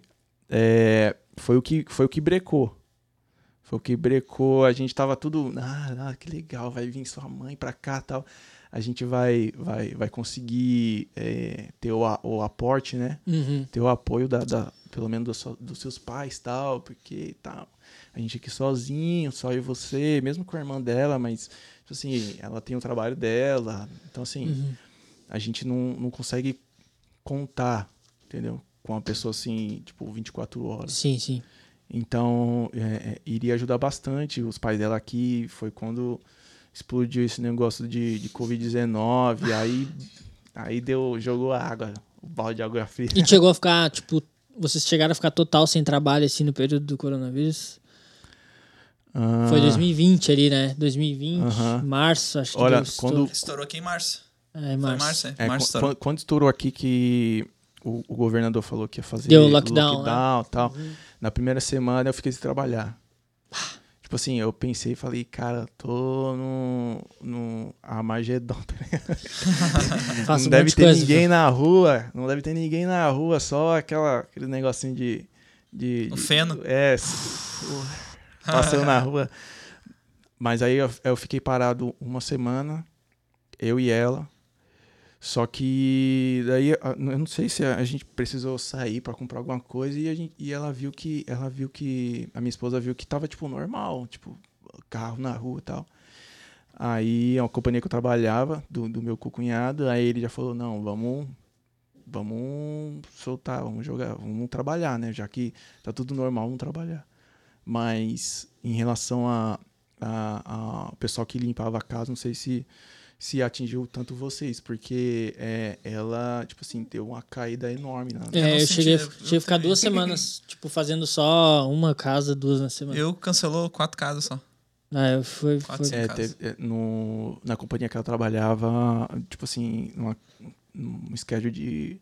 é, foi o que foi o que brecou. Foi o que brecou. A gente tava tudo, ah, ah, que legal, vai vir sua mãe pra cá, tal. A gente vai vai vai conseguir é, ter o, o aporte, né? Uhum. ter o apoio da, da- pelo menos dos, so- dos seus pais tal, porque tal. A gente aqui sozinho, só eu e você, mesmo com a irmã dela, mas tipo assim, ela tem o trabalho dela. Então, assim, Uhum. a gente não, não consegue contar, entendeu? Com uma pessoa assim, tipo, 24 horas. Sim, sim. Então, é, é, iria ajudar bastante. Os pais dela aqui foi quando explodiu esse negócio de, de Covid-19. Aí, aí deu, jogou água, o balde de água fria. E chegou a ficar, tipo, vocês chegaram a ficar total sem trabalho, assim, no período do coronavírus? Ah, Foi 2020 ali, né? 2020, Aham. março, acho que Olha, deu quando- Estourou aqui em março. É, Foi em março. março, é. É, março estourou. quando, estourou aqui que o, o governador falou que ia fazer Deu lockdown, lockdown e tal, na primeira semana eu fiquei sem trabalhar. Tipo assim, eu pensei e falei, cara, tô no, no Armagedon. tá ligado? Não deve ter coisa, ninguém na rua, não deve ter ninguém na rua, só aquela, aquele negocinho de... de O de- feno. É, passando na rua. Mas aí eu, eu fiquei parado uma semana, eu e ela. Só que daí a- eu não sei se a gente precisou sair pra comprar alguma coisa e, a gente, e ela viu que ela viu que a minha esposa viu que tava tipo normal, tipo carro na rua e tal. Aí é uma companhia que eu trabalhava do, do meu cunhado, aí ele já falou não, vamos vamos soltar, vamos jogar, vamos trabalhar, né? Já que tá tudo normal, vamos trabalhar. Mas em relação a, a, a pessoal que limpava a casa, não sei se se atingiu tanto vocês, porque é, ela, tipo assim, deu uma caída enorme. Na, Eu É, eu senti, cheguei, eu- cheguei a eu ficar duas semanas, tipo, fazendo só uma casa, duas na semana. Eu cancelou quatro casas só. Ah, eu fui, Quatro, foi- É, teve- é, no, na companhia que ela trabalhava, tipo assim, numa, num schedule de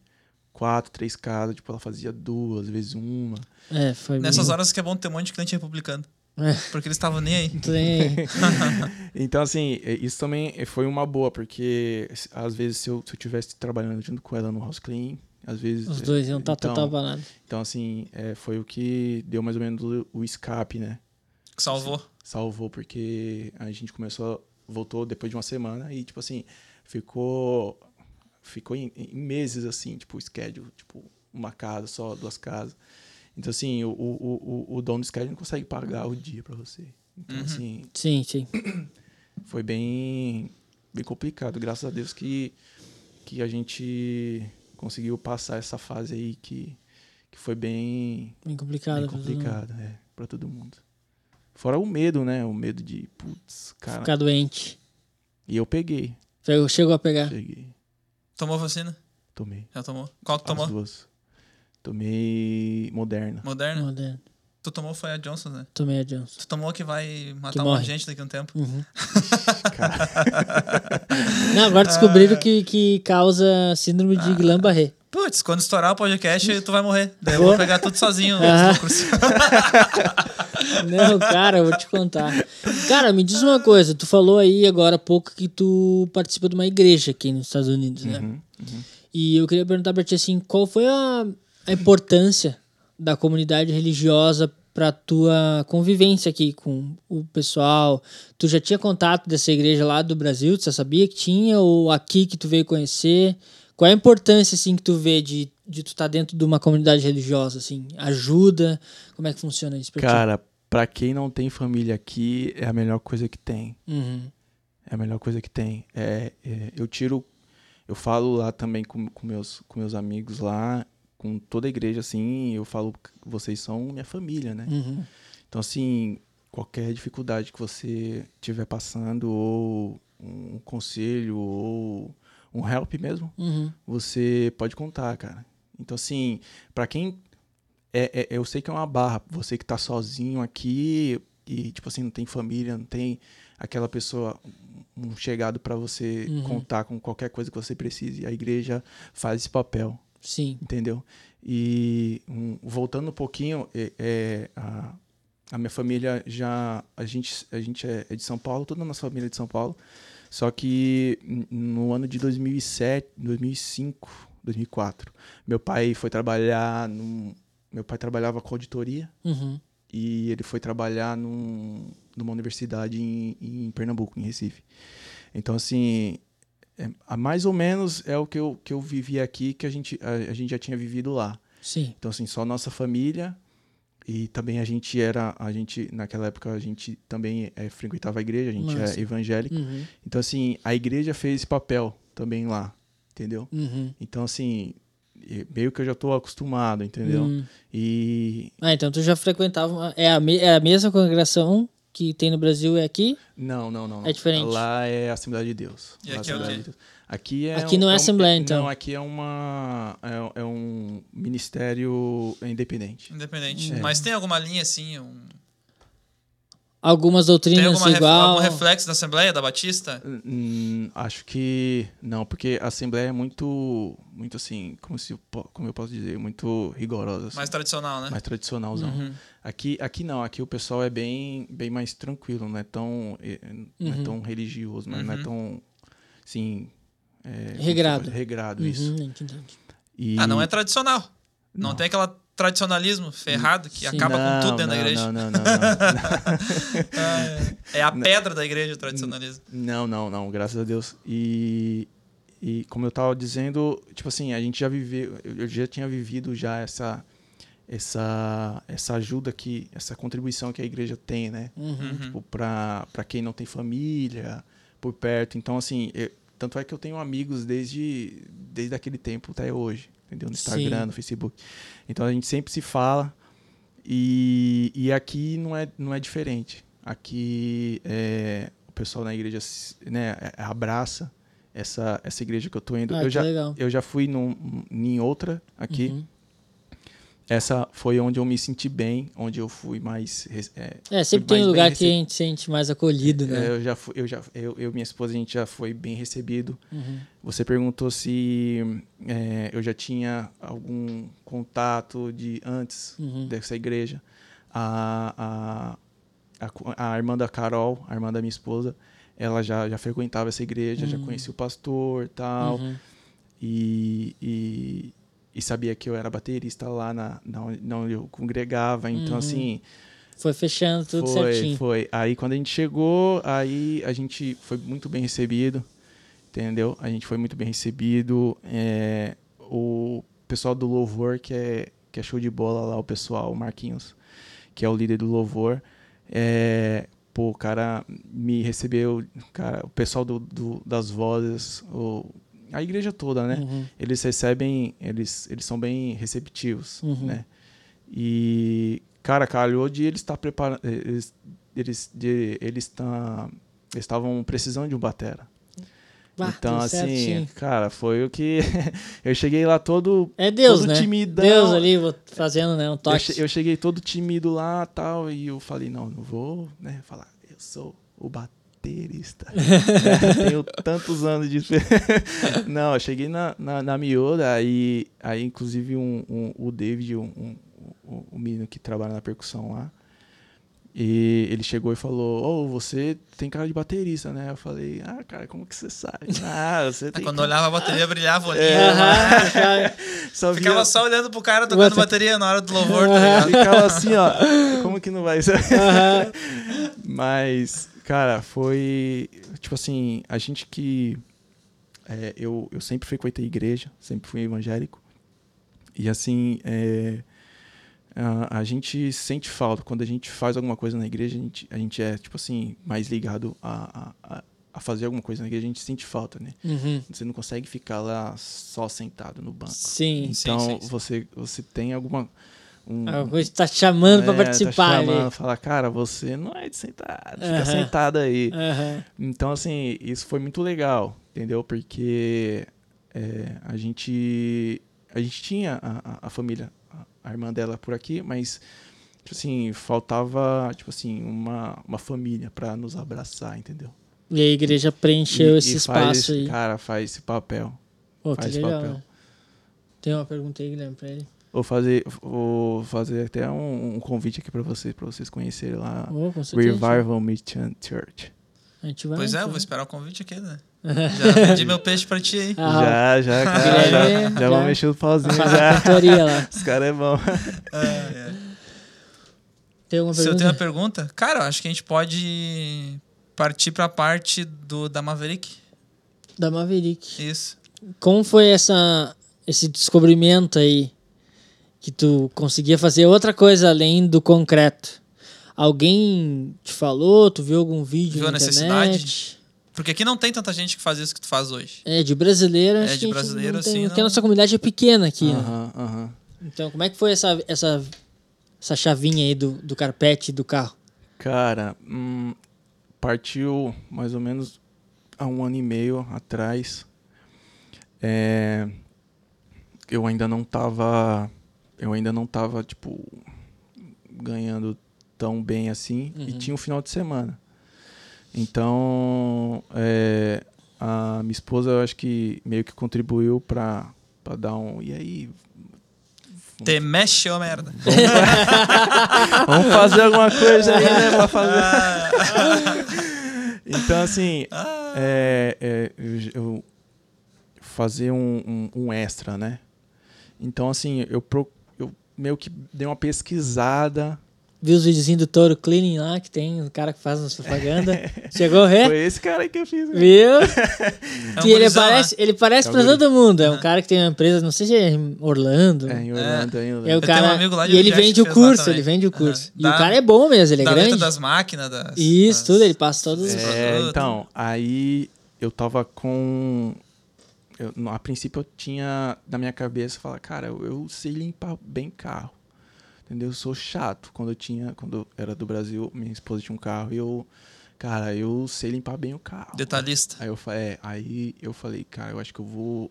quatro, três casas, tipo, ela fazia duas, às vezes uma. é, foi Nessas bem- horas que é bom ter um monte de cliente republicano. É. Porque eles estavam nem aí. Então, assim, é, isso também foi uma boa, porque às vezes se eu, se eu tivesse trabalhando junto com ela no house clean, às vezes. Os é, dois iam estar então, total parado. Então, assim, é, foi o que deu mais ou menos o, o escape, né? Salvou. Salvou, porque a gente começou, voltou depois de uma semana e, tipo assim, ficou. Ficou em, em meses, assim, tipo, o schedule, tipo, uma casa só, duas casas. Então, assim, o, o, o, o dono do schedule não consegue pagar o dia pra você. Então, Uhum. assim, Sim, sim. foi bem, bem complicado. Graças a Deus que, que a gente conseguiu passar essa fase aí que, que foi bem, Bem complicado. bem pra todo mundo. complicada é, para todo mundo. Fora o medo, né? O medo de, putz, cara. Ficar doente. E eu peguei, Chegou a pegar. cheguei, Tomou vacina? tomei. Já tomou? Qual que As tomou? duas. Tomei Moderna. Moderna? Moderno. Tu tomou foi a Johnson, né? Tomei a Johnson. Tu tomou que vai matar Que um monte de gente daqui a um tempo. Uhum. Cara, Não, agora descobriram que, que causa síndrome Ah. de Guillain-Barré. Putz, quando estourar o podcast, tu vai morrer. Daí eu Vou. pegar tudo sozinho. Ah. Não, cara, eu vou te contar. Cara, me diz uma coisa. Tu falou aí agora há pouco que tu participa de uma igreja aqui nos Estados Unidos, né? uhum, uhum. E eu queria perguntar pra ti assim, qual foi a, a importância da comunidade religiosa pra tua convivência aqui com o pessoal? Tu já tinha contato dessa igreja lá do Brasil? Tu já sabia que tinha? Ou aqui que tu veio conhecer? Qual é a importância, assim, que tu vê de, de tu estar dentro de uma comunidade religiosa, assim? Ajuda? Como é que funciona isso pra ti? Cara, pra quem não tem família aqui, é a melhor coisa que tem. Uhum. É a melhor coisa que tem. É, é, eu tiro, eu falo lá também com, com, meus, com meus amigos lá, com toda a igreja, assim, eu falo vocês são minha família, né? Uhum. Então, assim, qualquer dificuldade que você estiver passando, ou um conselho, ou um help mesmo, Uhum. você pode contar, cara. Então, assim, pra quem. É, é- eu sei que é uma barra, você que tá sozinho aqui e, tipo assim, não tem família, não tem aquela pessoa, um chegado pra você Uhum. contar com qualquer coisa que você precise. A igreja faz esse papel, Sim. entendeu? E um, voltando um pouquinho, é, é, a, a minha família já. A gente, a gente é, é de São Paulo, toda a nossa família é de São Paulo. Só que no ano de 2007, 2005, 2004, meu pai foi trabalhar num, meu pai trabalhava com auditoria Uhum. e ele foi trabalhar num, numa universidade em, em Pernambuco, em Recife. Então assim, é, mais ou menos é o que eu, que eu vivi aqui que a gente a, a gente já tinha vivido lá. Sim. Então assim, só nossa família e também a gente era a gente naquela época a gente também é, frequentava a igreja, a gente Massa. é evangélico. Uhum. Então, assim, a igreja fez esse papel também lá, entendeu? Uhum. Então, assim, meio que eu já tô acostumado, entendeu? Hum. E. Ah, então tu já frequentava. É a, me- é a mesma congregação que tem no Brasil é aqui? Não, não, não. É diferente. Lá é a Assembleia de Deus. E aqui é o Assembleia quê? de Deus. Aqui é Aqui um- não é um- Assembleia, então. Não, aqui é uma. É, é um ministério independente. Independente. É. Mas tem alguma linha assim? Um... Algumas Tem doutrinas alguma ref- igual. algum reflexo da Assembleia, da Batista? Hum, acho que não, porque a Assembleia é muito. Muito assim, como, se, como eu posso dizer, muito rigorosa. assim. Mais tradicional, né? mais tradicionalzão. Uhum. Aqui, aqui não, aqui o pessoal é bem, bem mais tranquilo, não é tão, eh, não Uhum. é tão religioso, mas não é Uhum. tão, assim... é, Regrado. Regrado, isso. Uhum, entendi. E- Ah, não é tradicional. Não, Não. tem aquele tradicionalismo ferrado que Sim. acaba com tudo dentro da não, igreja. Não, não, não, não, é. É a pedra da igreja, o tradicionalismo. não, não, não, graças a Deus. E, e como eu tava dizendo, tipo assim, a gente já viveu, eu já tinha vivido já essa, essa, essa ajuda que, essa contribuição que a igreja tem, né? Uhum. tipo, pra, pra quem não tem família por perto. Então, assim, eu- tanto é que eu tenho amigos desde, desde aquele tempo até hoje, entendeu? No Instagram, Sim. no Facebook. Então a gente sempre se fala e, e aqui não é, não é diferente. Aqui é, o pessoal na igreja né, é- abraça essa, essa igreja que eu tô indo. Ah, eu, já, legal. eu já fui num, em outra aqui. Uhum. Essa foi onde eu me senti bem, onde eu fui mais. é, É, sempre tem um lugar que a gente se sente mais acolhido, é, né? eu já fui, eu já eu, eu minha esposa a gente já foi bem recebido. Uhum. Você perguntou se é, eu já tinha algum contato de antes Uhum. dessa igreja. A, a, a, a irmã da Carol, a irmã da minha esposa, ela já, já frequentava essa igreja, já Hum. conhecia o pastor tal, Uhum. e, e, e sabia que eu era baterista lá na, na, onde- na onde eu congregava. Então, Uhum. assim, Foi fechando tudo foi, certinho. Foi. Aí quando a gente chegou, aí a gente foi muito bem recebido, entendeu? A gente foi muito bem recebido. é, o pessoal do Louvor, que é, que é show de bola lá, o pessoal, o Marquinhos, que é o líder do Louvor, é, pô, o cara me recebeu, cara, o pessoal do, do- das vozes, o, a igreja toda, né? Uhum. eles recebem, eles, eles são bem receptivos, Uhum. né? E, cara, calhou de eles estar preparando, eles, eles, de, eles tá, estavam precisando de um batera. Bah, então, assim, certinho. cara, foi o que eu cheguei lá todo, É Deus, todo né? timidão. Deus ali fazendo, né? Um eu, toque. che- eu cheguei todo tímido lá, tal, e eu falei, não, não vou, né, falar, eu sou o baterista. né, Tenho tantos anos de experiência. Não, eu cheguei na, na, na Miura, aí, aí inclusive um, um- o David, um, um, um- um menino que trabalha na percussão lá, E ele chegou e falou: Ô, você tem cara de baterista, né? Eu falei: Ah, cara, como que você sabe? Ah, você tem. Quando cara- olhava a bateria, brilhava o olhinho. É. Aham, já- Só Ficava via- só olhando pro cara tocando Outra- bateria na hora do louvor, tá ligado? Ficava assim, ó. Como que não vai ser? Mas, cara, foi. Tipo assim, a gente que. é, eu, eu sempre frequentei igreja, sempre fui evangélico. E assim, é, a, a gente sente falta. Quando a gente faz alguma coisa na igreja, a gente, a gente é, tipo assim, mais ligado a, a, a- fazer alguma coisa na igreja, a gente sente falta, né? Uhum. Você não consegue ficar lá só sentado no banco. Sim. Sim, Então, sim, sim. Você, você tem alguma. Um, A coisa tá te chamando é, participar tá ali. chamando, fala, cara, você não é de sentar, fica Aham. sentado aí. Aham. Então, assim, isso foi muito legal, entendeu? Porque é, a gente a gente tinha a, a- família, a, irmã dela por aqui, mas tipo assim, faltava, tipo assim, uma, uma família pra nos abraçar, entendeu? E a igreja preencheu E- esse e espaço aí. Cara, faz esse papel. Pô, que faz legal. papel. né? Tem uma pergunta aí, Guilherme, pra ele. Vou fazer, vou fazer até um, um convite aqui pra vocês, pra vocês conhecerem lá. Oh, com certeza. Revival Mission Church. A gente vai. Pois é, eu vou esperar o convite aqui, né? Já pedi meu peixe pra ti aí. Ah, já, já, cara, já, já, já. vou mexer o pauzinho já. lá. Os caras é bom. Ah, é. Tem alguma Se eu tenho uma pergunta, cara, eu acho que a gente pode partir pra parte do, da Maverick. Da Maverick. Isso. Como foi essa, esse descobrimento aí? Que tu conseguia fazer outra coisa além do concreto? Alguém te falou? Tu viu algum vídeo Viu na a necessidade? internet? Porque aqui não tem tanta gente que faz isso que tu faz hoje. É, de brasileiro, É, de que a gente brasileiro, não tem, assim, porque a não- nossa comunidade é pequena aqui, né? Aham, aham. Então, como é que foi essa, essa, essa chavinha aí do, do carpete do carro? Cara, hum, partiu mais ou menos há um ano e meio atrás. É, eu ainda não tava. Eu ainda não tava, tipo, ganhando tão bem assim. E Uhum. tinha um final de semana. Então, é, a minha esposa, eu acho que meio que contribuiu pra, pra dar um. E aí? Te mexe, ô merda. Vamos fazer alguma coisa aí, né? Pra fazer. Então, assim, ah, é, é, eu, eu fazer um, um, um extra, né? Então, assim, eu, pro- eu meio que dei uma pesquisada. Viu os videozinhos do Toro Cleaning lá, que tem um cara que faz as propaganda? Chegou ver? Foi esse cara aí que eu fiz. né? Viu? é um que ele parece, ele parece É um pra todo mundo. É um cara que tem uma empresa, não sei se é em Orlando. É, em Orlando. É o tenho cara, um amigo lá de e ele vende o curso, ele vende o curso. E Dá- o cara é bom mesmo, ele é da grande. das máquinas. Das, Isso, das- tudo, ele passa todos os... É, então, aí eu tava com. Eu, a princípio eu tinha na minha cabeça falar, cara, eu, eu sei limpar bem carro. Entendeu? Eu sou chato. Quando eu tinha, quando eu era do Brasil, minha esposa tinha um carro e eu, cara, eu sei limpar bem o carro. Detalhista. Aí eu, fa- é, aí eu falei, cara, eu acho que eu vou,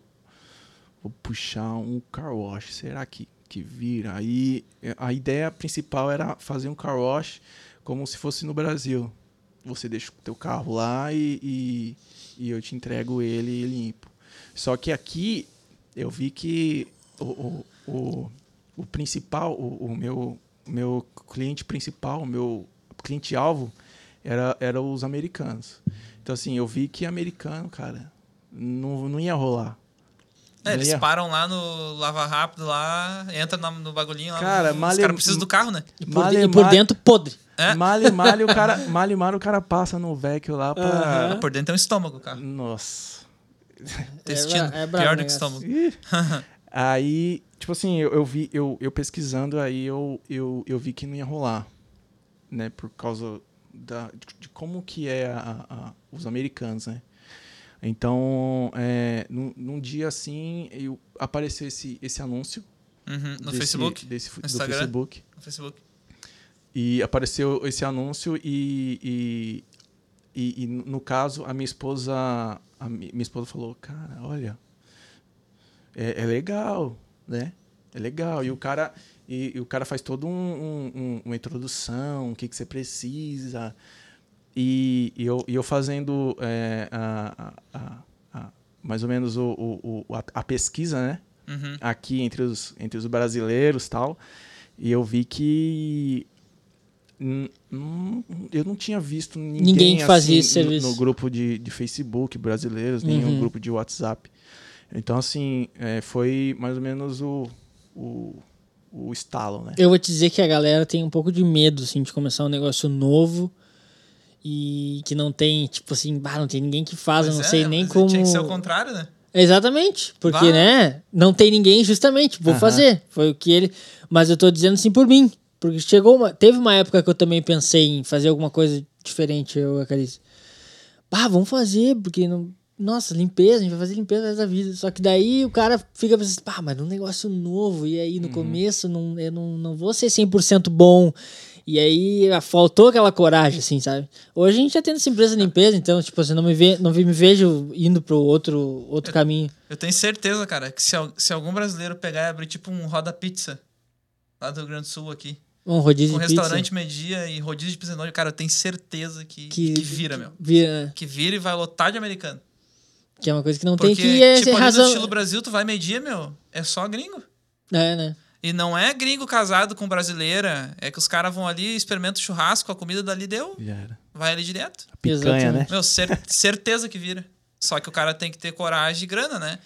vou puxar um car wash. Será que, que vira? Aí a ideia principal era fazer um car wash como se fosse no Brasil. Você deixa o teu carro lá e, e, e eu te entrego ele limpo. Só que aqui eu vi que o, o, o, o principal, o, o meu, meu cliente principal, o meu cliente-alvo era, era os americanos. Então, assim, eu vi que americano, cara, não, não ia rolar. É, eles ia- param lá no Lava Rápido lá, entra no bagulhinho lá. Cara, os male- caras precisam do carro, né? E por, Male- e por dentro, podre. É. Male, male, o cara, male, male, o cara passa no vecchio lá pra... Aham. Por dentro tem um estômago, o carro. Nossa. Intestino. é brabo pior do que estômago. Aí, tipo assim, eu, eu vi, eu, eu pesquisando, aí eu, eu, eu vi que não ia rolar, né? Por causa da, de, de como que é a- a- os americanos, né? Então, é, num, num dia assim, eu, apareceu esse, esse anúncio. Uhum, No desse- Facebook? Desse, do Instagram? Facebook. No Facebook. E apareceu esse anúncio e, e, e, e, no caso, a minha esposa, a mi- minha esposa falou, cara, olha, é, é legal, né? É legal. E o cara, e, e o cara faz todo um, um- um- uma introdução, o que, que você precisa. E, e eu, e eu fazendo é, a, a- a- mais ou menos o, o- o- a, pesquisa, né? Uhum. aqui entre os, entre os brasileiros tal. E eu vi que eu não tinha visto ninguém, Ninguém que fazia assim, esse no- serviço. No, grupo de, de Facebook brasileiros, nem Uhum. no grupo de WhatsApp. Então, assim, é, foi mais ou menos o, o, o estalo, né? Eu vou te dizer que a galera tem um pouco de medo, assim, de começar um negócio novo e que não tem, tipo assim, bah, não tem ninguém que faz, eu não é, sei nem mas como. Tinha que ser o contrário, né? Exatamente, porque, Bah. né, não tem ninguém, justamente, vou fazer. Foi o que ele. Mas eu tô dizendo assim por mim. Porque chegou uma. Teve uma época que eu também pensei em fazer alguma coisa diferente, eu e a Carice. Ah, vamos fazer, porque não. Nossa, limpeza, a gente vai fazer limpeza da vida. Só que daí o cara fica pensando, pá, mas é um negócio novo. E aí no Uhum. começo não, eu não, não vou ser 100% bom. E aí ah, faltou aquela coragem, assim, sabe? Hoje a gente já tem essa empresa de limpeza, então, tipo, assim, não me, ve, não me vejo indo pro outro, outro caminho. Eu tenho certeza, cara, que se, se algum brasileiro pegar e abrir tipo um roda pizza lá do Rio Grande do Sul aqui, Um rodízio com de pizza. restaurante media e rodízio de pizza noite, cara, eu tenho certeza que, que, vira, meu. Vira, né? Que vira e vai lotar de americano. que é uma coisa que não Porque, tem que é, tipo, ali razão. no estilo Brasil, tu vai medir, meu, é só gringo. É, né? E não é gringo casado com brasileira. É que os caras vão ali, experimentam o churrasco, a comida dali deu, vai ali direto. Picanha, Exatamente. né? Meu, cer- certeza que vira. Só que o cara tem que ter coragem e grana, né?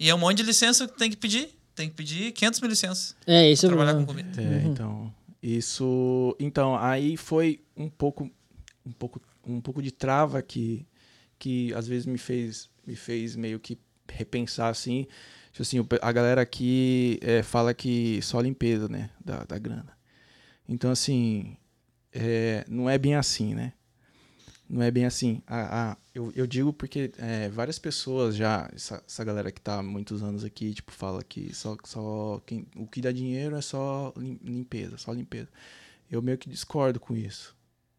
E é um monte de licença que tem que pedir. Tem que pedir 500 mil licenças É, isso é o trabalhar com comida. É, então, isso, então, aí foi um pouco um pouco um pouco de trava que que às vezes me fez me fez meio que repensar assim, tipo assim, a galera aqui é, fala que só limpeza, né, da, da grana. Então assim, é, não é bem assim, né? Não é bem assim. A, a- eu, eu digo porque é, várias pessoas já, essa, essa galera que tá há muitos anos aqui, tipo, fala que só, só quem, o que dá dinheiro é só lim- limpeza, só limpeza. Eu meio que discordo com isso,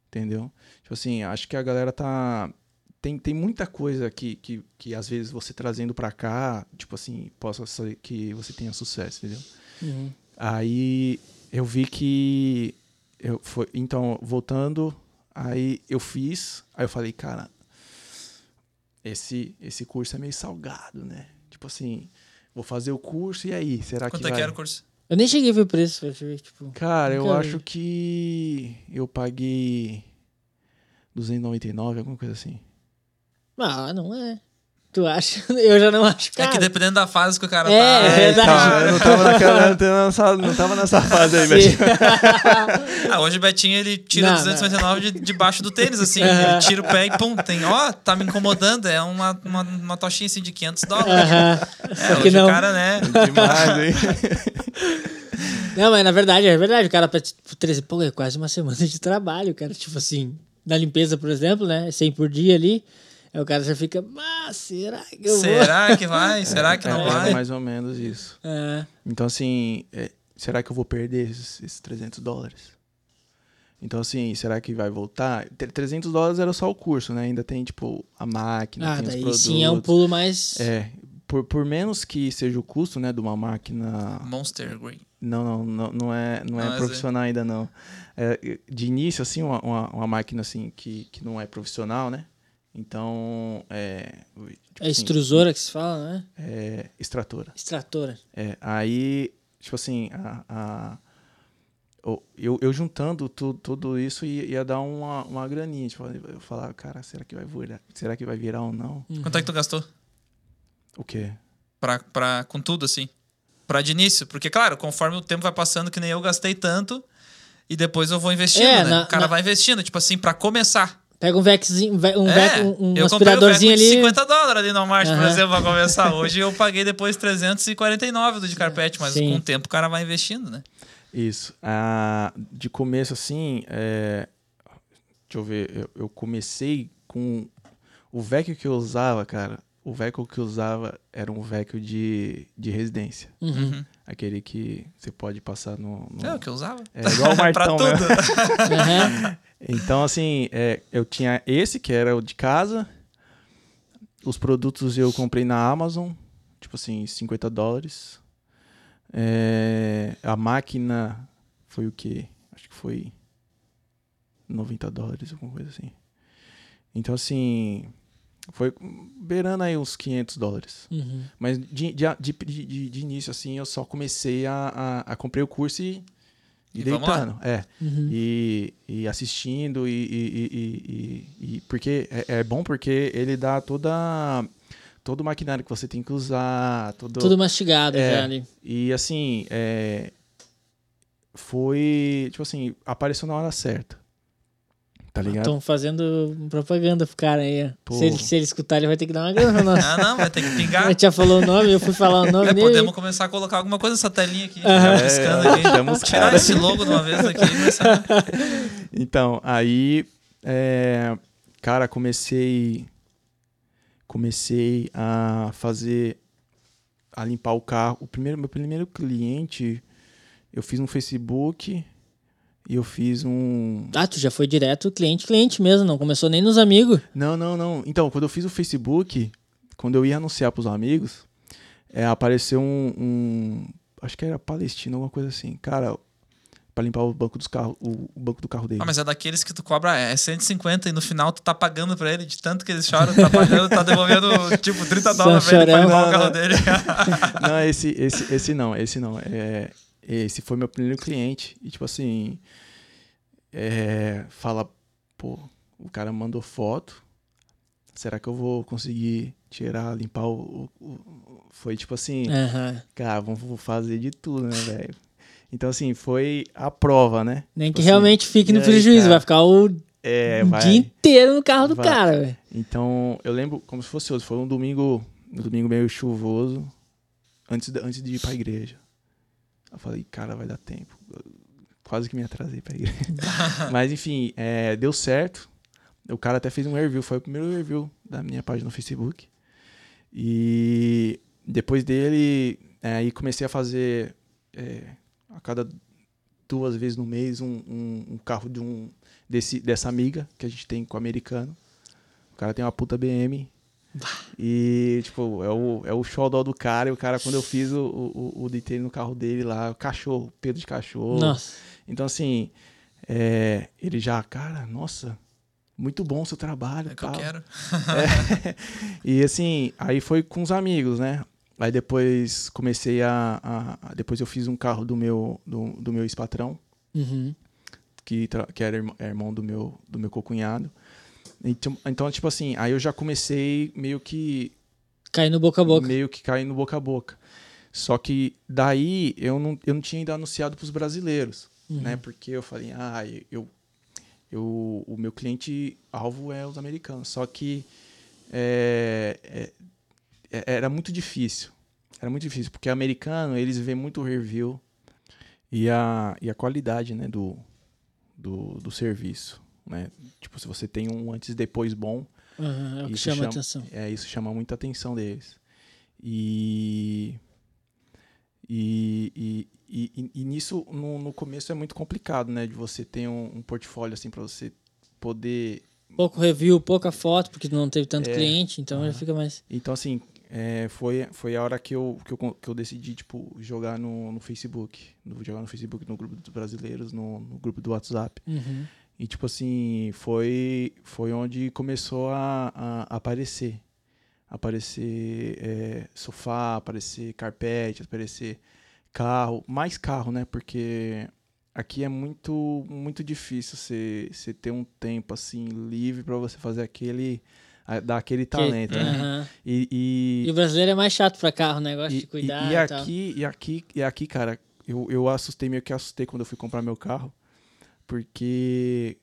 entendeu? Tipo assim, acho que a galera tá... Tem, tem muita coisa que, que, que às vezes você trazendo pra cá, tipo assim, possa ser que você tenha sucesso, entendeu? Uhum. Aí eu vi que eu foi, então voltando, aí eu fiz, aí eu falei, cara, esse esse curso é meio salgado, né? Tipo assim, vou fazer o curso e aí, será Quanto que é vai? que era o curso? Eu nem cheguei a ver o preço, pra te ver, tipo. Cara, eu acho que eu paguei 299, alguma coisa assim. Ah, não é. Tu acha? Eu já não acho, cara. É que dependendo da fase que o cara É, tá. é verdade. então, eu não tava naquela, não tava nessa, não tava nessa fase aí, velho. Ah, hoje o Betinho ele tira Não, 299 de, debaixo do tênis, assim. Aham. Ele tira o pé e pum, tem, ó, tá me incomodando. É uma, uma, uma tochinha assim de 500 dólares. Aham. É, Só que hoje não. o cara, né? Demais, hein? Não, mas na verdade, é verdade. O cara, tipo, 13, pô, é quase uma semana de trabalho, cara. Tipo assim, na limpeza, por exemplo, né? 100 por dia ali. Aí o cara já fica, mas será que eu vou? Será que vai? Será que não É, vai? mais ou menos isso. É. Então, assim, é, será que eu vou perder esses, esses 300 dólares? Então, assim, será que vai voltar? Tre- 300 dólares era só o curso, né? Ainda tem, tipo, a máquina, Ah, tem os daí produtos. sim é um pulo mais. É, por, por menos que seja o custo, né, de uma máquina... Monster Green. Não, não, não, não é, não é Não, é profissional ainda, não. É, de início, assim, uma, uma, uma máquina, assim, que, que não é profissional, né? Então, é... Tipo É extrusora que se fala, né? É extratora. Extratora. É, aí, tipo assim, a, a- eu, eu juntando tu, tudo isso ia, ia dar uma, uma graninha. Tipo, eu falava, cara, será que vai virar? Será que vai virar ou não? Quanto é que tu gastou? O quê? Pra, pra, com tudo, assim? Pra de início? Porque, claro, conforme o tempo vai passando, que nem eu gastei tanto, e depois eu vou investindo, É, né? na- o cara na- vai investindo, tipo assim, pra começar. Pega um veczinho, ve- um, é, vec, um, um eu comprei o aspiradorzinho ali. 50 dólares ali no Walmart, por Aham. exemplo, pra começar. Hoje eu paguei depois 349 do de carpete, mas Sim. com o tempo o cara vai investindo, né? Isso. Ah, de começo, assim, é, deixa eu ver, eu, eu comecei com o VEC que eu usava, cara. O VEC que eu usava era um VEC de, de residência. Uhum. Aquele que você pode passar no. no- É o que eu usava. É igual o pra Martão, tudo. né? Aham. Então, assim, é, eu tinha esse, que era o de casa. Os produtos eu comprei na Amazon, tipo assim, 50 dólares. É, a máquina foi o quê? Acho que foi 90 dólares, alguma coisa assim. Então, assim, foi beirando aí uns 500 dólares. Uhum. Mas de, de, de, de, início, assim, eu só comecei a, a, a comprei o curso e, e, E deitando. É. Uhum. E, e assistindo, e, e, e- e- porque é, é bom porque ele dá toda todo o maquinário que você tem que usar, todo, Tudo mastigado É. ali. e assim, é, foi, tipo assim, apareceu na hora certa. Tá ligado? Estão fazendo propaganda pro cara aí. Pô. Se ele, se ele escutar, ele vai ter que dar uma grana nós. Ah, não, vai ter que pingar. A gente já falou o nome, eu fui falar o nome É, dele. podemos começar a colocar alguma coisa nessa telinha aqui. Já piscando aqui. chama os Tirar esse logo de uma vez aqui. começar- Então, aí, é, cara, comecei, comecei a fazer, a limpar o carro. O primeiro, meu primeiro cliente, eu fiz um Facebook e eu fiz um, Ah, tu já foi direto cliente, cliente mesmo, não começou nem nos amigos. Não, não, não. Então, quando eu fiz o Facebook, quando eu ia anunciar pros amigos, é, apareceu um, um- Acho que era palestino, alguma coisa assim. Cara, pra limpar o banco dos carros, o, banco do carro dele. Ah, mas é daqueles que tu cobra é 150 e no final tu tá pagando pra ele de tanto que eles choram, tá pagando, tá devolvendo tipo 30 Só dólares pra ele pra limpar o Não, carro não. dele. Não, esse, esse, esse não, esse não. É, esse foi meu primeiro cliente. E tipo assim. É, fala, pô, o cara mandou foto. Será que eu vou conseguir tirar, limpar o. o- o- Foi tipo assim. Cara, vamos fazer de tudo, né, velho? Então, assim, foi a prova, né? Nem Tipo que assim, realmente fique no aí, prejuízo, cara? vai ficar o É, vai. dia inteiro no carro do Vai. cara, velho. Então, eu lembro como se fosse hoje. Foi um domingo, um domingo meio chuvoso, antes de, antes de ir pra igreja. Eu falei, cara, vai dar tempo. Quase que me atrasei pra igreja. Mas, enfim, é, deu certo. O cara até fez um review. Foi o primeiro review da minha página no Facebook. E depois dele, é, aí comecei a fazer é, a cada duas vezes no mês um, um- um carro de um desse, dessa amiga que a gente tem com o americano. O cara tem uma puta BM. E, tipo, é o, é o xodó do cara. E o cara, quando eu fiz o, o, o detail no carro dele lá, o cachorro, Pedro de cachorro. Nossa. Então, assim, é, ele já, cara, nossa, muito bom o seu trabalho. É que eu tal. quero. É. e assim, aí foi com os amigos, né? Aí depois comecei a, a- a- Depois eu fiz um carro do meu, do, do meu ex-patrão, Uhum. que, que era irmão, é irmão do meu, do meu cocunhado. Então, então, tipo assim, aí eu já comecei meio que Caindo boca a boca. meio que cair no boca a boca. Só que daí eu não, eu não tinha ainda anunciado para os brasileiros, Uhum. né? Porque eu falei, ah, eu, eu, o meu cliente alvo é os americanos. Só que é, é, era muito difícil. Era muito difícil, porque americano, eles veem muito o review e a, e a qualidade, né, do, do, do serviço, né? Tipo, se você tem um antes e depois bom, Aham, é o que chama, chama- atenção. é, isso chama muita atenção deles. E. E, e, e, e- nisso, no, no começo, é muito complicado, né? De você ter um, um portfólio assim para você poder. Pouco review, pouca foto, porque não teve tanto É. cliente, então já Aham. fica mais. Então, assim, é, foi, foi a hora que eu, que eu, que eu decidi, tipo, jogar no, no Facebook. No, jogar no Facebook, no grupo dos brasileiros, no, no grupo do WhatsApp. Uhum. E, tipo assim, foi, foi onde começou a, a aparecer. Aparecer é, sofá, aparecer carpete, aparecer carro. Mais carro, né? Porque aqui é muito, muito difícil você, você ter um tempo, assim, livre para você fazer aquele... Dar aquele talento, Que- né? Aham. E, e, E o brasileiro é mais chato pra carro, né? Gosta e, de cuidar e, e, aqui, e aqui, e aqui, cara, eu, eu assustei, meio que assustei quando eu fui comprar meu carro. Porque,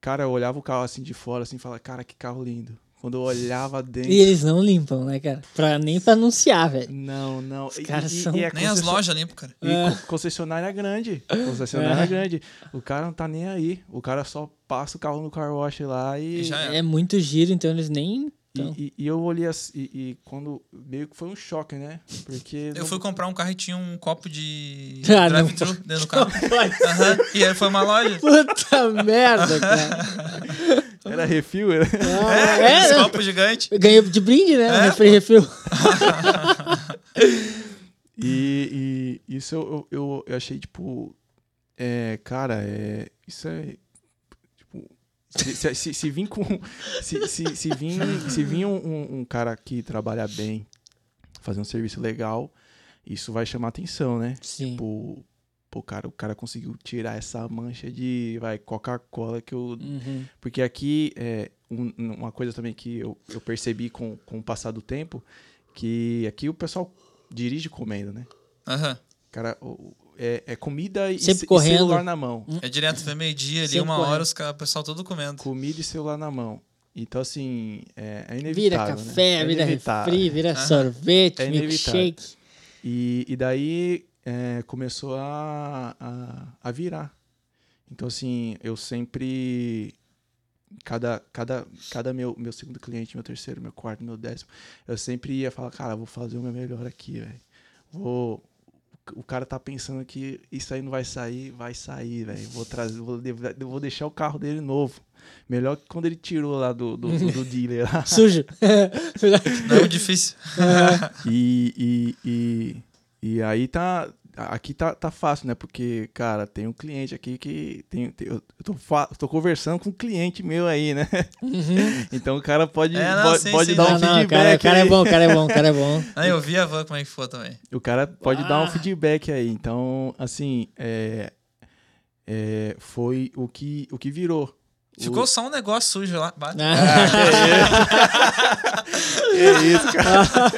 cara, eu olhava o carro assim de fora, assim, e falava, cara, que carro lindo. Quando eu olhava dentro. E eles não limpam, né, cara? Pra, nem pra anunciar, velho. Não, não. Os caras são- é Nem as lojas limpam, cara. E É. co- concessionária grande. Concessionária É. grande. O cara não tá nem aí. O cara só passa o carro no car wash lá e. E já é. É muito giro, então eles nem. E, Então. e- e eu olhei assim, e, e quando. Meio que foi um choque, né? Porque. Eu não- fui comprar um carro e tinha um copo de Ah, não drive-thru dentro do carro. Aham. E aí foi uma loja. Puta merda, cara. Era refil, era. Ah, É, esse né? copo gigante. Eu Ganhei de brinde, né? É, refri, refil. E, e isso eu, eu, eu- eu achei, tipo. É, cara, é, isso é. Se, se, se, se vir com. Se, se, se vir, se vir um, um- cara que trabalha bem, fazer um serviço legal, isso vai chamar atenção, né? Sim. Tipo, pô, cara, o cara conseguiu tirar essa mancha de, vai, Coca-Cola que eu... Uhum. Porque aqui, é, um- uma coisa também que eu, eu percebi com, com o passar do tempo, que aqui o pessoal dirige comendo, né? Aham. Cara, o- é, é comida e, Sempre e correndo. celular na mão. É direto até meio-dia ali, Sempre uma correndo. hora, os ca- o pessoal todo comendo. Comida e celular na mão. Então, assim, é, é Vira inevitável. café, né? É vira inevitável. refri, vira Aham. sorvete, É inevitável. milkshake. E, e daí é, começou a, a, a virar. Então, assim, eu sempre. Cada, cada, cada meu, meu segundo cliente, meu terceiro, meu quarto, meu décimo, eu sempre ia falar, cara, vou fazer o meu melhor aqui, velho. Vou. O cara tá pensando que isso aí não vai sair, vai sair, velho. Vou trazer, vou, vou deixar o carro dele novo. Melhor que quando ele tirou lá do, do, do dealer lá. Sujo. Não é muito difícil. E, e, e, e aí tá. Aqui tá, tá fácil, né? Porque, cara, tem um cliente aqui que. Tem, tem- eu tô, tô conversando com um cliente meu aí, né? Então o cara pode, É, não, pode, sim, pode sim. dar um não, não, feedback. cara, o cara é aí. bom, o cara é bom, o cara é bom. Ah, eu vi a van como é que foi também. O cara pode dar Ah. um feedback aí. Então, assim, é, é, foi o que, o que virou. Ficou O, só um negócio sujo lá. Bate. é isso, cara.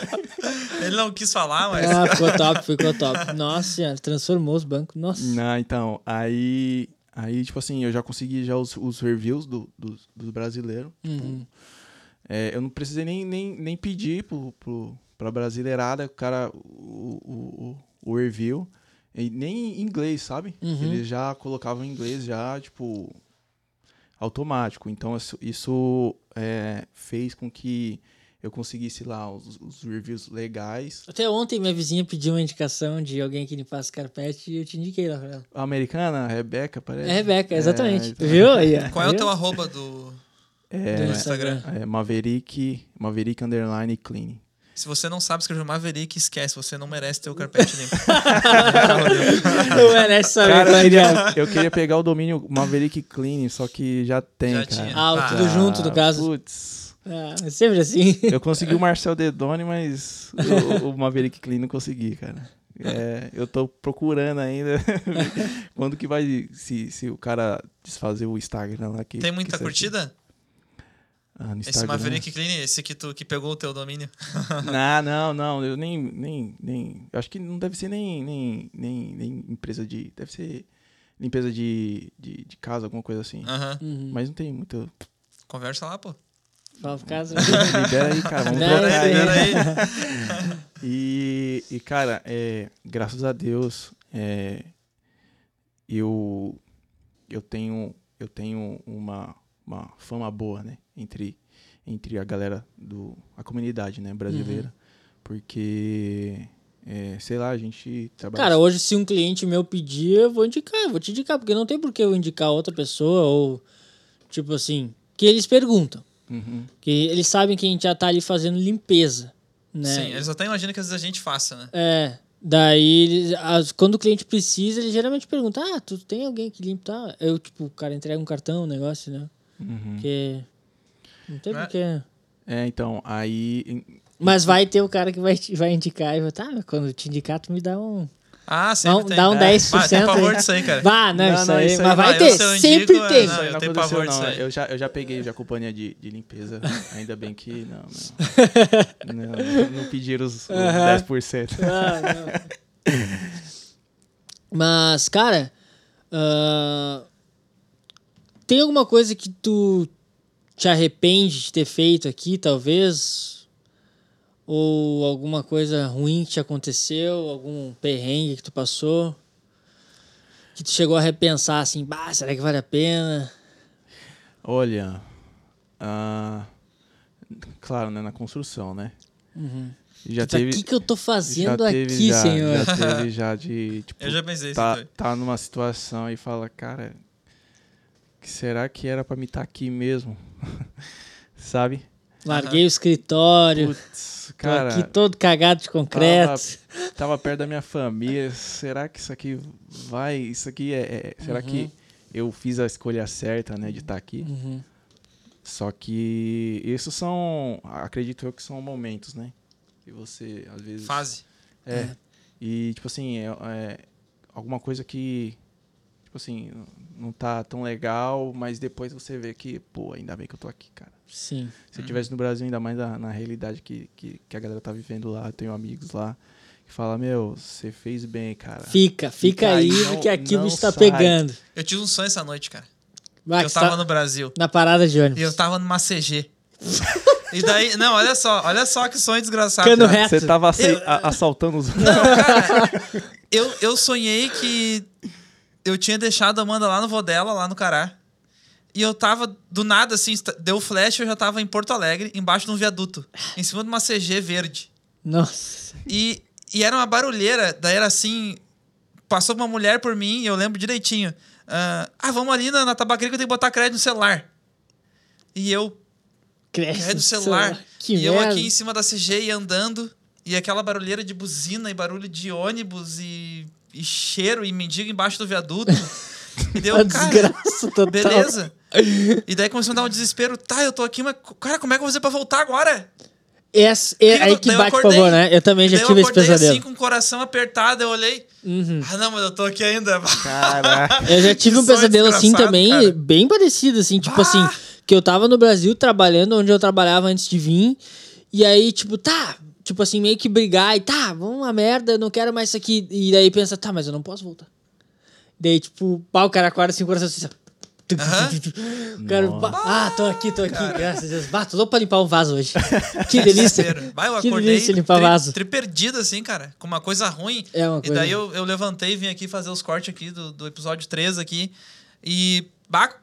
Ele não quis falar, mas. Ah, ficou top, ficou top. Nossa senhora, transformou os bancos. Nossa. Não, então, aí, aí, tipo assim, eu já consegui já os, os reviews do, dos dos brasileiros. Uhum. É, eu não precisei nem, nem, nem pedir pro, pro, pra brasileirada, o cara, o, o, o, o review, e nem em inglês, sabe? Uhum. Eles já colocavam em inglês, já, tipo, automático. Então, isso, isso é, fez com que eu conseguisse lá os, os reviews legais. Até ontem minha vizinha pediu uma indicação de alguém que limpasse carpete e eu te indiquei lá pra ela. A americana, a Rebeca, parece. É Rebeca, exatamente. então- Viu? Aí. Qual é o teu arroba do, É, Do do Instagram? é Maverick, Maverick Underline Clean. Se você não sabe escrever Maverick, esquece. Você não merece ter o carpete limpo. Não merece saber Cara, eu que queria, eu queria pegar o domínio Maverick Clean, só que já tem, Já cara. tinha. Ah, o Ah, tudo junto, no caso. Putz. Ah, é sempre assim. Eu consegui o Marcel Dedoni, mas o, o Maverick Clean não consegui, cara. É, eu tô procurando ainda quando que vai, se, se o cara desfazer o Instagram lá. Que, Tem muita que curtida? Ah, no Esse. Maverick Clean, esse que, tu, que pegou o teu domínio. Não, não, não. Eu nem, nem, nem. Eu acho que não deve ser nem, nem, nem, nem empresa de. Deve ser limpeza de, de, de casa, alguma coisa assim. Aham. Uhum. Mas não tem muito. Conversa lá, pô. Fala caso. Libera aí, cara. Vamos trocar isso aí. aí. Pera aí. E, e cara, é, graças a Deus, é, eu, eu tenho, eu tenho uma, uma fama boa, né? Entre, entre a galera do. a comunidade, né, brasileira. Porque. é, sei lá, a gente trabalha. Cara, hoje se um cliente meu pedir, eu vou indicar, eu vou te indicar, porque não tem por que eu indicar outra pessoa ou tipo assim, que eles perguntam, Uhum. que eles sabem que a gente já tá ali fazendo limpeza, né? Sim, eles até imaginam que às vezes a gente faça, né? É, daí as- quando o cliente precisa, ele geralmente pergunta: "Ah, tu tem alguém que limpa?" Tá? Eu tipo, o cara entrega um cartão, um negócio, né? Uhum. Porque não tem É. porquê. É, então, aí. Mas vai ter o cara que vai, te- vai indicar e vai, tá, quando te indicar, tu me dá um. Ah, sempre Dá, tem. dá um É. 10%. Ah, tem pavor disso aí, cara. Vá, não, Não, isso não, aí. isso aí mas vai ter, Eu, se eu sempre indico, tem. é, não, eu não tenho pavor não. disso aí. Eu já, eu já peguei já companhia de, de limpeza. Ainda bem que não. Não, não, não, não pediram os, os Aham. 10%. Ah, não. Mas, cara, ah, tem alguma coisa que tu te arrepende de ter feito aqui, talvez? Ou alguma coisa ruim que te aconteceu? Algum perrengue que tu passou? Que tu chegou a repensar assim, bah, será que vale a pena? Olha, ah, claro, né, na construção, né? Já Tipo, teve, o que, que eu tô já fazendo teve aqui, já, senhor? Já teve já de, tipo, Eu já pensei tá, tá numa situação e fala, cara, que será que era pra me estar aqui mesmo? Sabe? Larguei o escritório, Putz, tô cara, aqui todo cagado de concreto. tava perto da minha família. Será que isso aqui vai? Isso aqui é. é- será que eu fiz a escolha certa, né, de estar aqui? Uhum. Só que isso são, acredito eu que são momentos, né? Que você às vezes Fase. é. E tipo assim, é, é, alguma coisa que, tipo assim, não tá tão legal, mas depois você vê que, pô, ainda bem que eu tô aqui, cara. Sim. Se eu estivesse no Brasil, ainda mais na, na realidade que, que, que a galera tá vivendo lá, eu tenho amigos lá que falam, meu, você fez bem, cara. Fica, fica, Fica aí, aí, não- porque aqui o não bicho tá sai. pegando. Eu tive um sonho essa noite, cara. Vai, eu que tava tá no Brasil. na parada de E ônibus. eu tava numa CG. e daí, não, olha só, olha só que sonho desgraçado. Cano cara. reto. Você tava assaltando os. Não, cara, eu, eu sonhei que eu tinha deixado a Amanda lá no Vodela, lá no Cará. E eu tava, do nada, assim, deu flash, eu já tava em Porto Alegre, embaixo de um viaduto, em cima de uma CG verde. Nossa. E, e era uma barulheira, daí era assim. Passou uma mulher por mim, e eu lembro direitinho. Ah, ah, vamos ali na, na tabacaria que eu tenho que botar crédito no celular. E eu, Cresce crédito no no celular. Que e eu merda. aqui em cima da CG e andando. E aquela barulheira de buzina e barulho de ônibus e, e cheiro e mendigo embaixo do viaduto. e deu, Uma cara, desgraça total. beleza. E daí começou a dar um desespero. Tá, eu tô aqui, mas, cara, como é que eu vou fazer pra voltar agora? Essa, é, aí eu- que eu bate, por acordei. favor, né? Eu também já eu tive esse acordei pesadelo. assim com o coração apertado, eu olhei. Uhum. Ah, não, mas eu tô aqui ainda. Caraca. Eu já tive um pesadelo assim também, cara. bem parecido, assim, tipo Bah! assim, que eu tava no Brasil trabalhando onde eu trabalhava antes de vir, e aí, tipo, tá, tipo assim, meio que brigar e tá, vamos uma merda, eu não quero mais isso aqui. E daí pensa, tá, mas eu não posso voltar. Daí, tipo, pá, o cara acorda assim, o coração assim. O cara, ah, tô aqui, tô aqui, graças a Deus. Bah, tô louco pra limpar um vaso hoje. Que delícia. Bah, eu Que acordei delícia limpar tri, vaso. tri perdido, assim, cara. Com uma coisa ruim. É uma E coisa. daí eu, eu levantei e vim aqui fazer os cortes aqui do, do episódio 3 aqui. E, bah,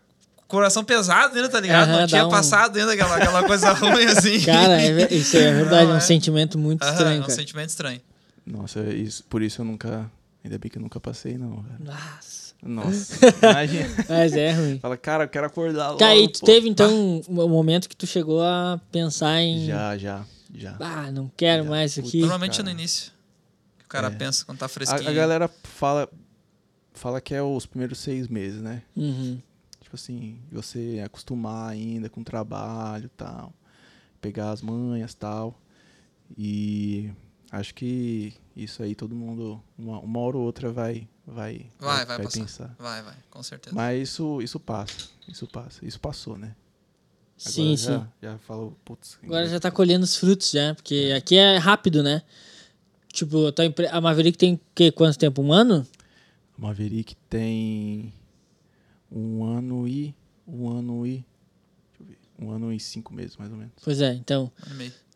coração pesado ainda, tá ligado? Aham, Não tinha um- passado ainda aquela, aquela coisa ruim, assim. Cara, é isso é verdade, Não, é um é. sentimento muito Aham, estranho, é um cara. sentimento estranho. Nossa, isso, por isso eu nunca. Ainda bem que eu nunca passei, não, velho. Nossa. Nossa, imagina. Mas é ruim. Fala, cara, eu quero acordar logo. Cara, e tu pô. teve então um momento que tu chegou a pensar em. Já, já, já. Ah, não quero Já. mais isso aqui. Normalmente é cara. no início. Que o cara É. pensa quando tá A, fresquinho. a galera fala, fala que é os primeiros seis meses, né? Uhum. Tipo assim, você acostumar ainda com o trabalho e tal. Pegar as manhas e tal. E acho que isso aí todo mundo, uma, uma hora ou outra, vai, vai, Vai, vai passar. pensar. Vai, vai, com certeza. Mas isso, isso passa. Isso passa. Isso passou, né? Agora Sim, já, sim. Já falou, putz. Agora já tá colhendo os frutos já, porque aqui é rápido, né? Tipo, a, a Maverick tem que, quanto tempo? Um ano? Maverick tem um ano e. Um ano e. Deixa eu ver. Um ano e cinco meses, mais ou menos. Pois é, então.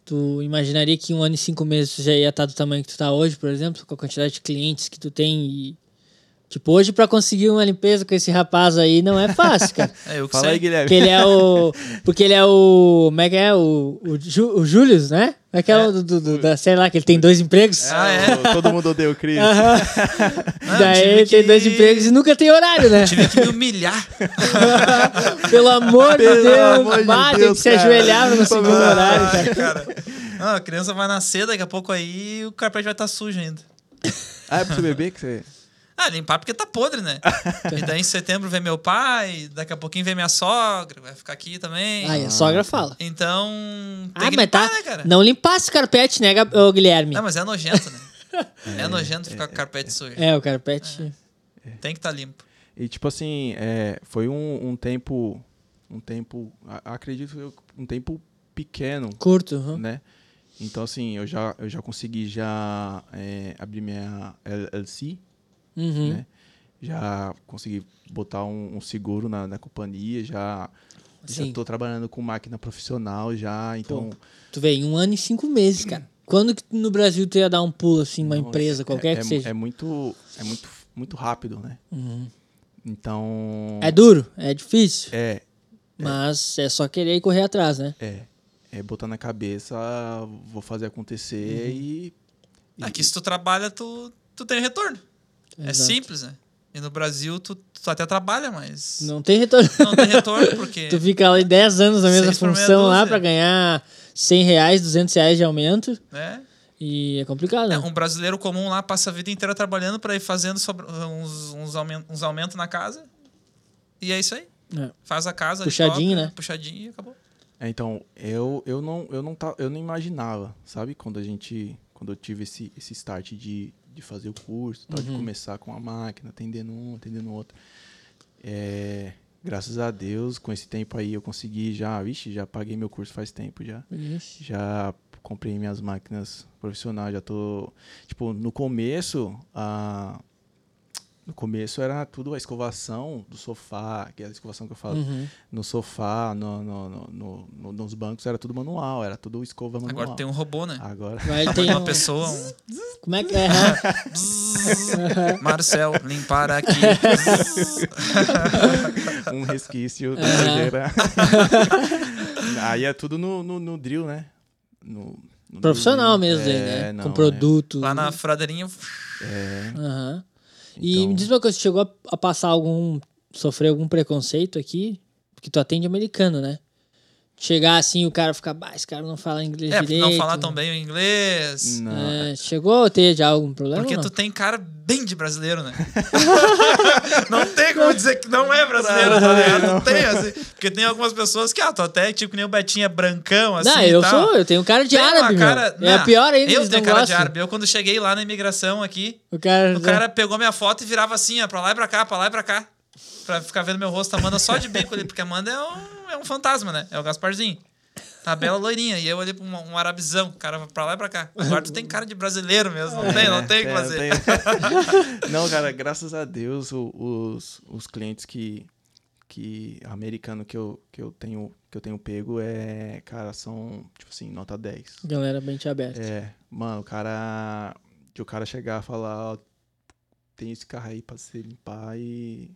Tu imaginaria que um ano e cinco meses tu já ia estar do tamanho que tu tá hoje, por exemplo, com a quantidade de clientes que tu tem e. Tipo, hoje pra conseguir uma limpeza com esse rapaz aí não é fácil, cara. É, eu que Fala sei. aí, Guilherme. Porque ele é o. Porque ele é o. Como é que é? O, o, Ju, o Július, né? Como é que é, o do, do- da série lá, que ele tem dois empregos? Ah, é? Todo mundo odeia o Chris. Aham. Não, Daí ele tem que- dois empregos e nunca tem horário, né? Tive que me humilhar. Pelo amor de Pelo Deus, amor de bah, tem Deus, que se pra conseguir um horário, cara. cara. Não, a criança vai nascer, daqui a pouco aí o carpete vai estar sujo ainda. Ah, é pra você beber que você. Ah, limpar porque tá podre, né? e daí em setembro vem meu pai, daqui a pouquinho vem minha sogra, vai ficar aqui também. Aí a sogra fala. Então. Tem Ah, que mas limpar, tá. né, cara? Não limpasse o carpete, né, Guilherme? Não, mas é nojento, né? É, nojento ficar com o carpete sujo. É, o carpete. Tem que estar tá limpo. E tipo assim, é, foi um, um tempo. Um tempo. Acredito eu, um tempo pequeno, Curto. uhum. né? Então, assim, eu já, eu já consegui já é, abrir minha LLC, Uhum. né? Já consegui botar um, um seguro na, na companhia, já já Sim. tô trabalhando com máquina profissional já, então Tu vê, em um ano e cinco meses, cara. Quando que no Brasil tu ia dar um pulo, assim, uma não, empresa, é- qualquer é, que é, seja? É muito é muito muito rápido, né? Uhum. Então É duro, é difícil, é mas é só querer ir correr atrás, né? é é botar na cabeça, vou fazer acontecer Uhum. e, e Aqui, se tu trabalha, tu, tu tem retorno. É simples, né? E no Brasil, tu, tu até trabalha, mas não, Não tem retorno. tem retorno porque. tu fica ali 10 anos na mesma função lá pra ganhar 100 reais, 200 reais de aumento né? e é complicado, né? É, um brasileiro comum lá passa a vida inteira trabalhando para ir fazendo sobre- uns, uns, aumentos, uns aumentos na casa. E é isso aí. É. Faz a casa. Puxadinho, top, né? Puxadinho e acabou. É, então, eu, eu não eu não tá, eu não imaginava, sabe, quando a gente quando eu tive esse esse start de, de fazer o curso, tal, de começar com a máquina, atendendo um, atendendo outro. É, graças a Deus, com esse tempo aí eu consegui já, vixe, já paguei meu curso faz tempo já. Ixi. Já comprei minhas máquinas profissionais, já tô. Tipo, no começo, a. No começo era tudo a escovação do sofá, que é a escovação que eu falo. Uhum. No sofá, no, no, no- no- no- nos bancos era tudo manual, era tudo escova manual. Agora tem um robô, né? Agora. Ter Uma um... pessoa, um Como é que é? Marcel, limpar aqui. um resquício da sujeira. Aí é tudo no, no, no drill, né? No, no Profissional drill. mesmo, É, né? não, Com é. produto. Lá na furadeirinha. É, Aham. E Então- me diz uma coisa, você chegou a, a passar algum. sofrer algum preconceito aqui? Porque tu atende americano, né? Chegar assim, o cara ficar, bah, esse cara não fala inglês É, direito. não falar tão bem o inglês. não, É, chegou a ter já algum problema? Porque ou tu tem cara bem de brasileiro, né? não tem como dizer que não é brasileiro, tá ligado? Não tem, assim. Porque tem algumas pessoas que, ah, tu até, tipo, que nem o Betinho é brancão, assim. Não, e eu tal. sou, eu tenho cara de Tem árabe, meu. cara- É Não, pior ainda, Eu tenho cara de árabe. Eu, quando cheguei lá na imigração aqui, O cara, o cara pegou minha foto e virava assim, ó, pra lá e pra cá, pra lá e pra cá. Pra ficar vendo meu rosto. A Amanda só de bico ali, porque a Amanda é um, é um fantasma, né? É o Gasparzinho. A bela loirinha. E eu ali pra um, um arabizão, cara pra lá e pra cá. Agora tu tem cara de brasileiro mesmo. Não tem, não tem o que É, fazer. tem- não, cara, graças a Deus, o- os, os clientes que, que americano que eu, que eu tenho que eu tenho pego é, cara, são tipo assim, nota 10. Galera bem te aberta. É, mano, o cara de o cara chegar e falar, ó, tem esse carro aí pra você limpar e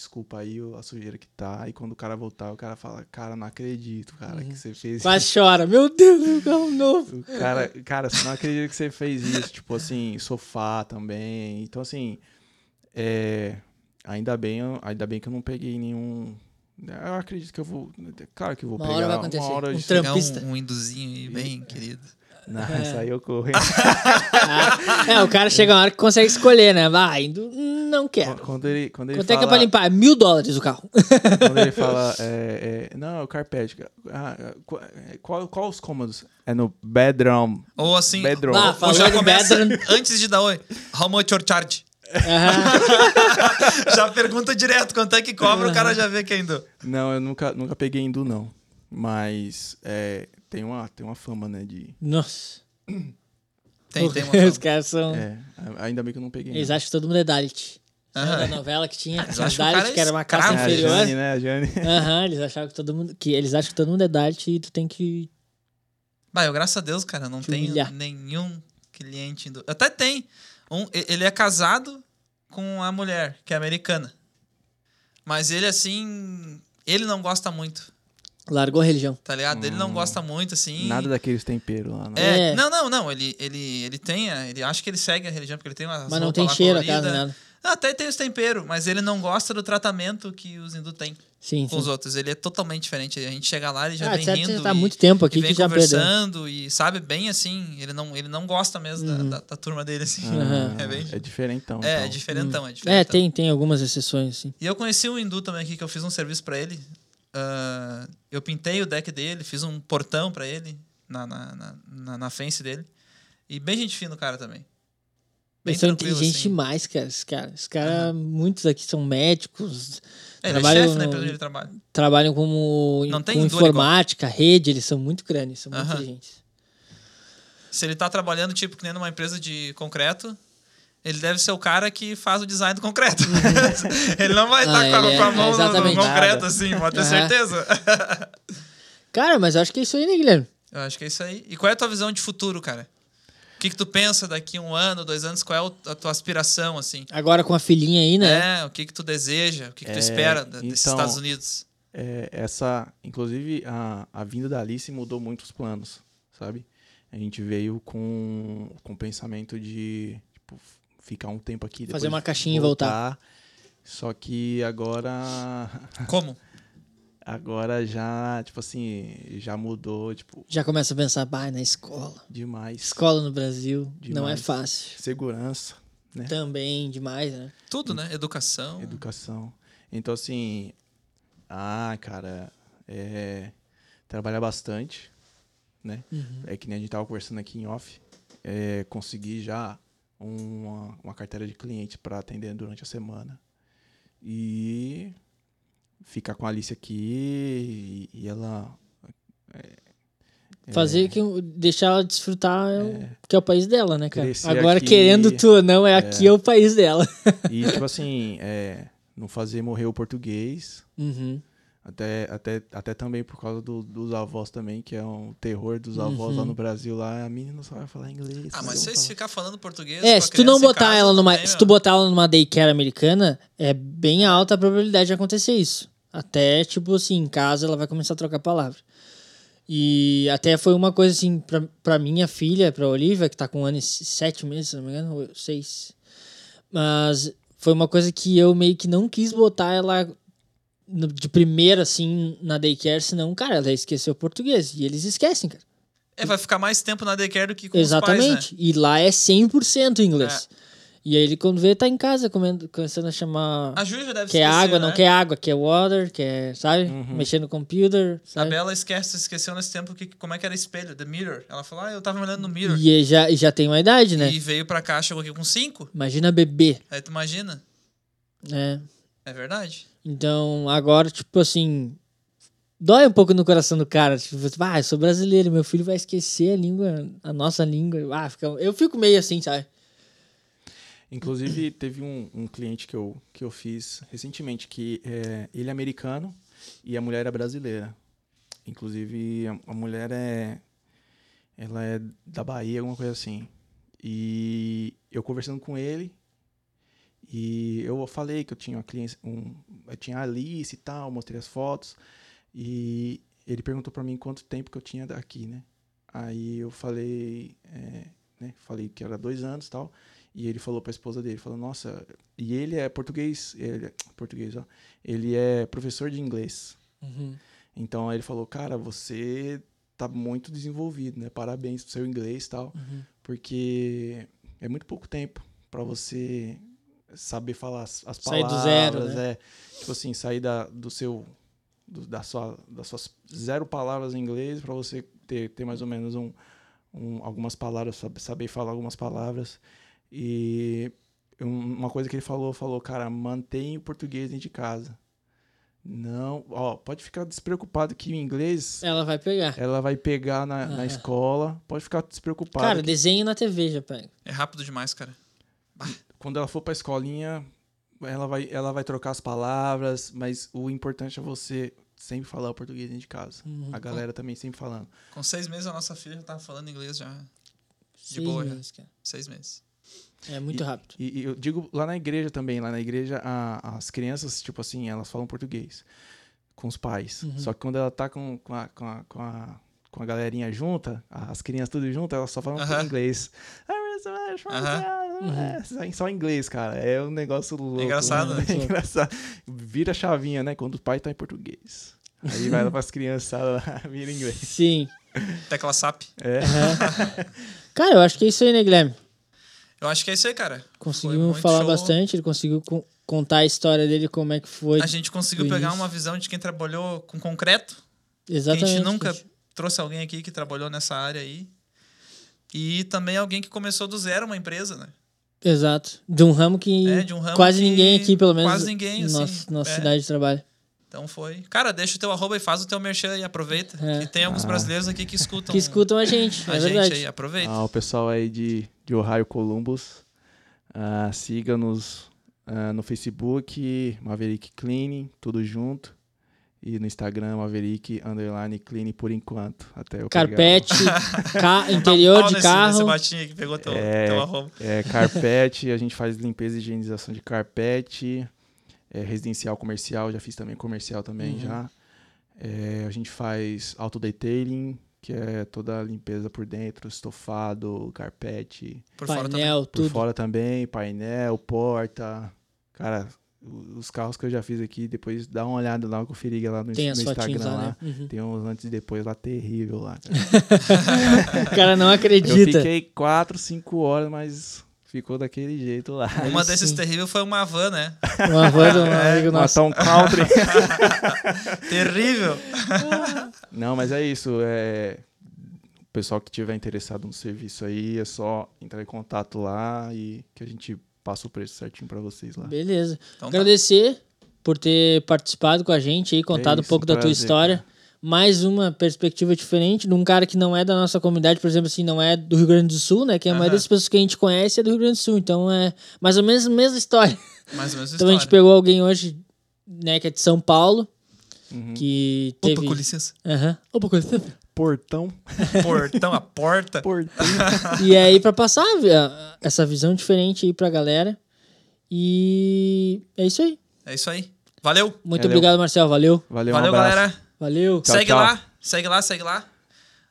desculpa aí o- a sujeira que tá. E quando o cara voltar, o cara fala, cara, não acredito, cara, que você fez Quase chora. Meu Deus, meu carro novo. o cara, cara, você não acredita que você fez isso, tipo assim, sofá também. Então, assim, é, ainda bem, ainda bem que eu não peguei nenhum. Eu acredito que eu vou. Claro que eu vou Uma pegar hora vai acontecer. uma hora Um de trampo. Pegar Trampista. um, um induzinho aí, bem querido. Não, isso aí eu corro. hein? Ah, é, o cara chega uma hora que consegue escolher, né? Vai, indo, não quero. quando ele, quando ele Quanto é que é fala, pra limpar? Mil dólares o carro. Quando ele fala, é, é, não, é o carpete. Ah, qual, qual, qual os cômodos? É no bedroom. Ou assim, Bedroom. Ah, ou falou já começa bedroom. antes de dar oi. How much your charge? Aham. já pergunta direto quanto é que cobra, o cara já vê que é indo. Não, eu nunca, nunca peguei hindu, não. Mas é, tem, uma, tem uma fama, né, de... Nossa. Tem, tem uma Os fama. caras são. É, ainda bem que eu não peguei. Eles não. acham que todo mundo é Dalit. Da novela que tinha? Que o Dalit, é que era uma escravo. caça É, a inferior. Jane, né? A Jane. Aham, eles achavam que todo mundo. Que eles acham que todo mundo é Dalit e tu tem que. Bah, eu, graças a Deus, cara, não Te tenho humilhar. nenhum cliente indo. Até tem. Um, ele é casado com a mulher, que é americana. Mas ele, assim. Ele não gosta muito, Largou a religião. tá ligado? Ele não gosta muito, assim. Nada daqueles temperos lá. Né? É, É. Não, não, não. Ele, ele, ele tem. a- Ele acha que ele segue a religião, porque ele tem uma. Mas não tem cheiro a casa, nada. Até tem os temperos, mas ele não gosta do tratamento que os hindu têm Sim, com sim. os outros. Ele é totalmente diferente. A gente chega lá, ele já Ah, vem rindo. já tá há e- muito tempo e aqui vem que já perdeu. conversando e sabe bem assim. Ele não, ele não gosta mesmo da- Uhum. da, da turma dele, assim. Aham. É bem. É diferentão. É, é então. diferentão, é É, diferentão. tem, tem algumas exceções, sim. E eu conheci um hindu também aqui, que eu fiz um serviço pra ele. Ah, eu pintei o deck dele, fiz um portão pra ele na, na, na, na, na fence dele. E bem gente fina o cara também. Bem Eles são inteligentes assim. demais, cara. Esses caras. Os caras, muitos aqui são médicos, É, é Trabalho chefe na no- empresa onde ele trabalha. trabalham como Não com informática, rede, eles são muito grandes, são muito inteligentes. Se ele tá trabalhando, tipo, que nem numa empresa de concreto, ele deve ser o cara que faz o design do concreto. ele não vai Ah, estar com, a- ele é- com a mão no- no, exatamente. concreto, Nada. assim, pode ter Aham. certeza. Cara, mas eu acho que é isso aí, né, Guilherme? Eu acho que é isso aí. E qual é a tua visão de futuro, cara? O que, que tu pensa daqui um ano, dois anos? Qual é a tua aspiração, assim? Agora com a filhinha aí, né? É, o que, que tu deseja? O que, que tu É, espera da- desses então- Estados Unidos? É, essa, inclusive, a, a vinda da Alice mudou muito os planos, sabe? A gente veio com, com o pensamento de tipo, ficar um tempo aqui. Fazer uma caixinha e voltar. Só que agora, Como? agora já, tipo assim, já mudou, tipo, Já começa a pensar, bah, na escola. demais. Escola no Brasil não é Demais. fácil. Segurança, né? Também demais, né? Tudo, né? Educação. Educação. Então, assim, ah, cara, é, trabalhar bastante, né? Uhum. É que nem a gente tava conversando aqui em off. É, conseguir já uma, uma carteira de clientes para atender durante a semana. E ficar com a Alice aqui e, e ela. é, Fazer que deixar ela desfrutar é o- que é o país dela, né, cara? Agora, aqui- querendo tu ou não, é aqui é o país dela. E, tipo assim, é, não fazer morrer o português. Uhum. Até, até, até também por causa do- dos avós também, que é um terror dos avós Uhum. lá no Brasil. Lá a menina só vai falar inglês. Ah, só mas se falar- ficar falando português. É, se tu não botar casa, ela numa. tem, Se tu botar ela numa daycare americana, é bem alta a probabilidade de acontecer isso. Até, tipo assim, em casa ela vai começar a trocar palavra. E até foi uma coisa assim, pra, pra minha filha, pra Olivia, que tá com um ano e sete meses, se não me engano, ou seis. Mas foi uma coisa que eu meio que não quis botar ela de primeira, assim, na daycare, senão, cara, ela esqueceu o português. E eles esquecem, cara. É, vai ficar mais tempo na daycare do que com os pais, Exatamente. né? E lá é 100% inglês. E aí ele, quando vê, tá em casa comendo, começando a chamar. A Júlia deve Quer esquecer, água, né? não quer água, quer water, quer, sabe? Mexendo no computer, A sabe? Bela esquece, esqueceu nesse tempo que, como é que era espelho, the mirror. Ela falou, ah, eu tava olhando no mirror. E já, já tem uma idade, né? E veio pra cá, chegou aqui com cinco. Imagina bebê, Aí tu imagina. né? É verdade. Então, agora, tipo assim. Dói um pouco no coração do cara. Tipo, ah, eu sou brasileiro, meu filho vai esquecer a língua, a nossa língua. Ah, fica, eu fico meio assim, sabe? Inclusive, teve um, um cliente que eu, que eu fiz recentemente, que é, ele é americano e a mulher é brasileira. Inclusive, a, a mulher é. Ela é da Bahia, alguma coisa assim. E eu conversando com ele, e eu falei que eu tinha uma cliente, um, eu tinha a Alice e tal, mostrei as fotos, e ele perguntou pra mim quanto tempo que eu tinha daqui, né? Aí eu falei, é, né? Falei que era dois anos e tal. E ele falou pra esposa dele, falou, nossa, e ele é português, ele é, português, ó. Ele é professor de inglês. Uhum. Então aí ele falou, cara, você tá muito desenvolvido, né? Parabéns pro seu inglês e tal. Uhum. Porque é muito pouco tempo pra você saber falar as, as Sair do palavras. zero, né? É, tipo assim, sair da, do seu. do- da sua, das suas zero palavras em inglês pra você ter, ter mais ou menos um, um- algumas palavras, sab- saber falar algumas palavras. E um- uma coisa que ele falou, falou, cara, mantém o português dentro de casa. Não, ó, pode ficar despreocupado que o inglês Ela vai pegar. ela vai pegar na, na Aham. escola. Pode ficar despreocupado. Cara, que desenho na TV já pega. É rápido demais, cara. Quando ela for pra escolinha, ela vai, ela vai trocar as palavras, mas o importante é você sempre falar o português dentro de casa. Uhum. A galera também sempre falando. Com seis meses a nossa filha já tava falando inglês já. Seis boa, meses, cara. Seis meses. É muito rápido. E, e eu digo lá na igreja também, lá na igreja a- as crianças, tipo assim, elas falam português com os pais. Uhum. Só que quando ela tá com, com, a, com, a, com, a, com a galerinha junta, as crianças tudo junto, elas só falam Aham. inglês. É, só- só inglês, cara. É um negócio louco. engraçado, né? né? É engraçado. Vira a chavinha, né? Quando o pai tá em português. Aí vai lá pras criançadas lá, vira inglês. Sim. Tecla SAP. É. Cara, eu acho que é isso aí, né, Guilherme? Eu acho que é isso aí, cara. Muito falar show. bastante, ele conseguiu con- contar a história dele, como é que foi. A gente conseguiu pegar início. uma visão de quem trabalhou com concreto. Exatamente. A gente nunca gente. trouxe alguém aqui que trabalhou nessa área aí. E também alguém que começou do zero uma empresa, né? Exato. De um ramo que É, de um ramo quase que ninguém aqui, pelo menos. quase ninguém, assim, Nossa, nossa é. cidade de trabalho. Então foi. Cara, deixa o teu arroba e faz o teu merchan e aproveita. É. Que tem alguns Ah. brasileiros aqui que escutam. Que escutam a gente, a é gente verdade. aí. Aproveita. Ah, o pessoal aí de, de Ohio Columbus, ah, siga-nos ah, no Facebook, Maverick Cleaning, tudo junto. E no Instagram, Maverick Underline Cleaning por enquanto. Até eu Carpete, ca- interior de nesse, carro. Nesse batinho que pegou teu, É. teu arroba. É, carpete, a gente faz limpeza e higienização de carpete. É, residencial, comercial, já fiz também comercial também Uhum. já. É, a gente faz autodetailing, que é toda a limpeza por dentro, estofado, carpete. Por fora também. painel, Por tudo. fora também, painel, porta. Cara, os carros que eu já fiz aqui, depois dá uma olhada lá, conferir lá no, Tem no Instagram lá, lá. né? Uhum. Tem uns antes e depois lá terrível lá. Cara. O cara não eu acredita. fiquei 4, 5 horas, mas ficou daquele jeito lá. Uma desses sim. terríveis foi uma van, né? Uma van um É, amigo nosso. Matar um country. Terrível. Não, mas é isso. É... pessoal que tiver interessado no serviço aí, é só entrar em contato lá e que a gente passa o preço certinho pra vocês lá. Beleza. Então tá. Agradecer por ter participado com a gente aí, contado um isso, pouco da tua prazer, história. Mais uma perspectiva diferente de um cara que não é da nossa comunidade, por exemplo, assim, não é do Rio Grande do Sul, né? Que a maioria Aham. das pessoas que a gente conhece é do Rio Grande do Sul. Então é mais ou menos a mesma história. Mais ou menos Então a gente pegou alguém hoje, né, que é de São Paulo, Uhum. que Opa, teve. com licença. Aham. Opa, com licença. Portão. Portão, a porta. Portão. E aí, pra passar essa visão diferente aí pra galera. E é isso aí. É isso aí. Valeu. Muito Valeu. obrigado, Marcel. Valeu. Valeu, Valeu, um galera. Valeu. Tchau, segue tchau. lá, segue lá, segue lá.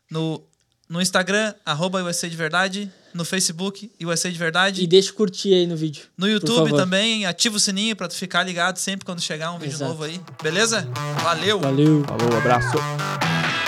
No, no Instagram, arroba USA de Verdade. No Facebook, USA de Verdade. E deixa curtir aí no vídeo. No por YouTube favor. também, ativa o sininho pra tu ficar ligado sempre quando chegar um vídeo Exato. novo aí. Beleza? Valeu! Valeu. Falou, abraço.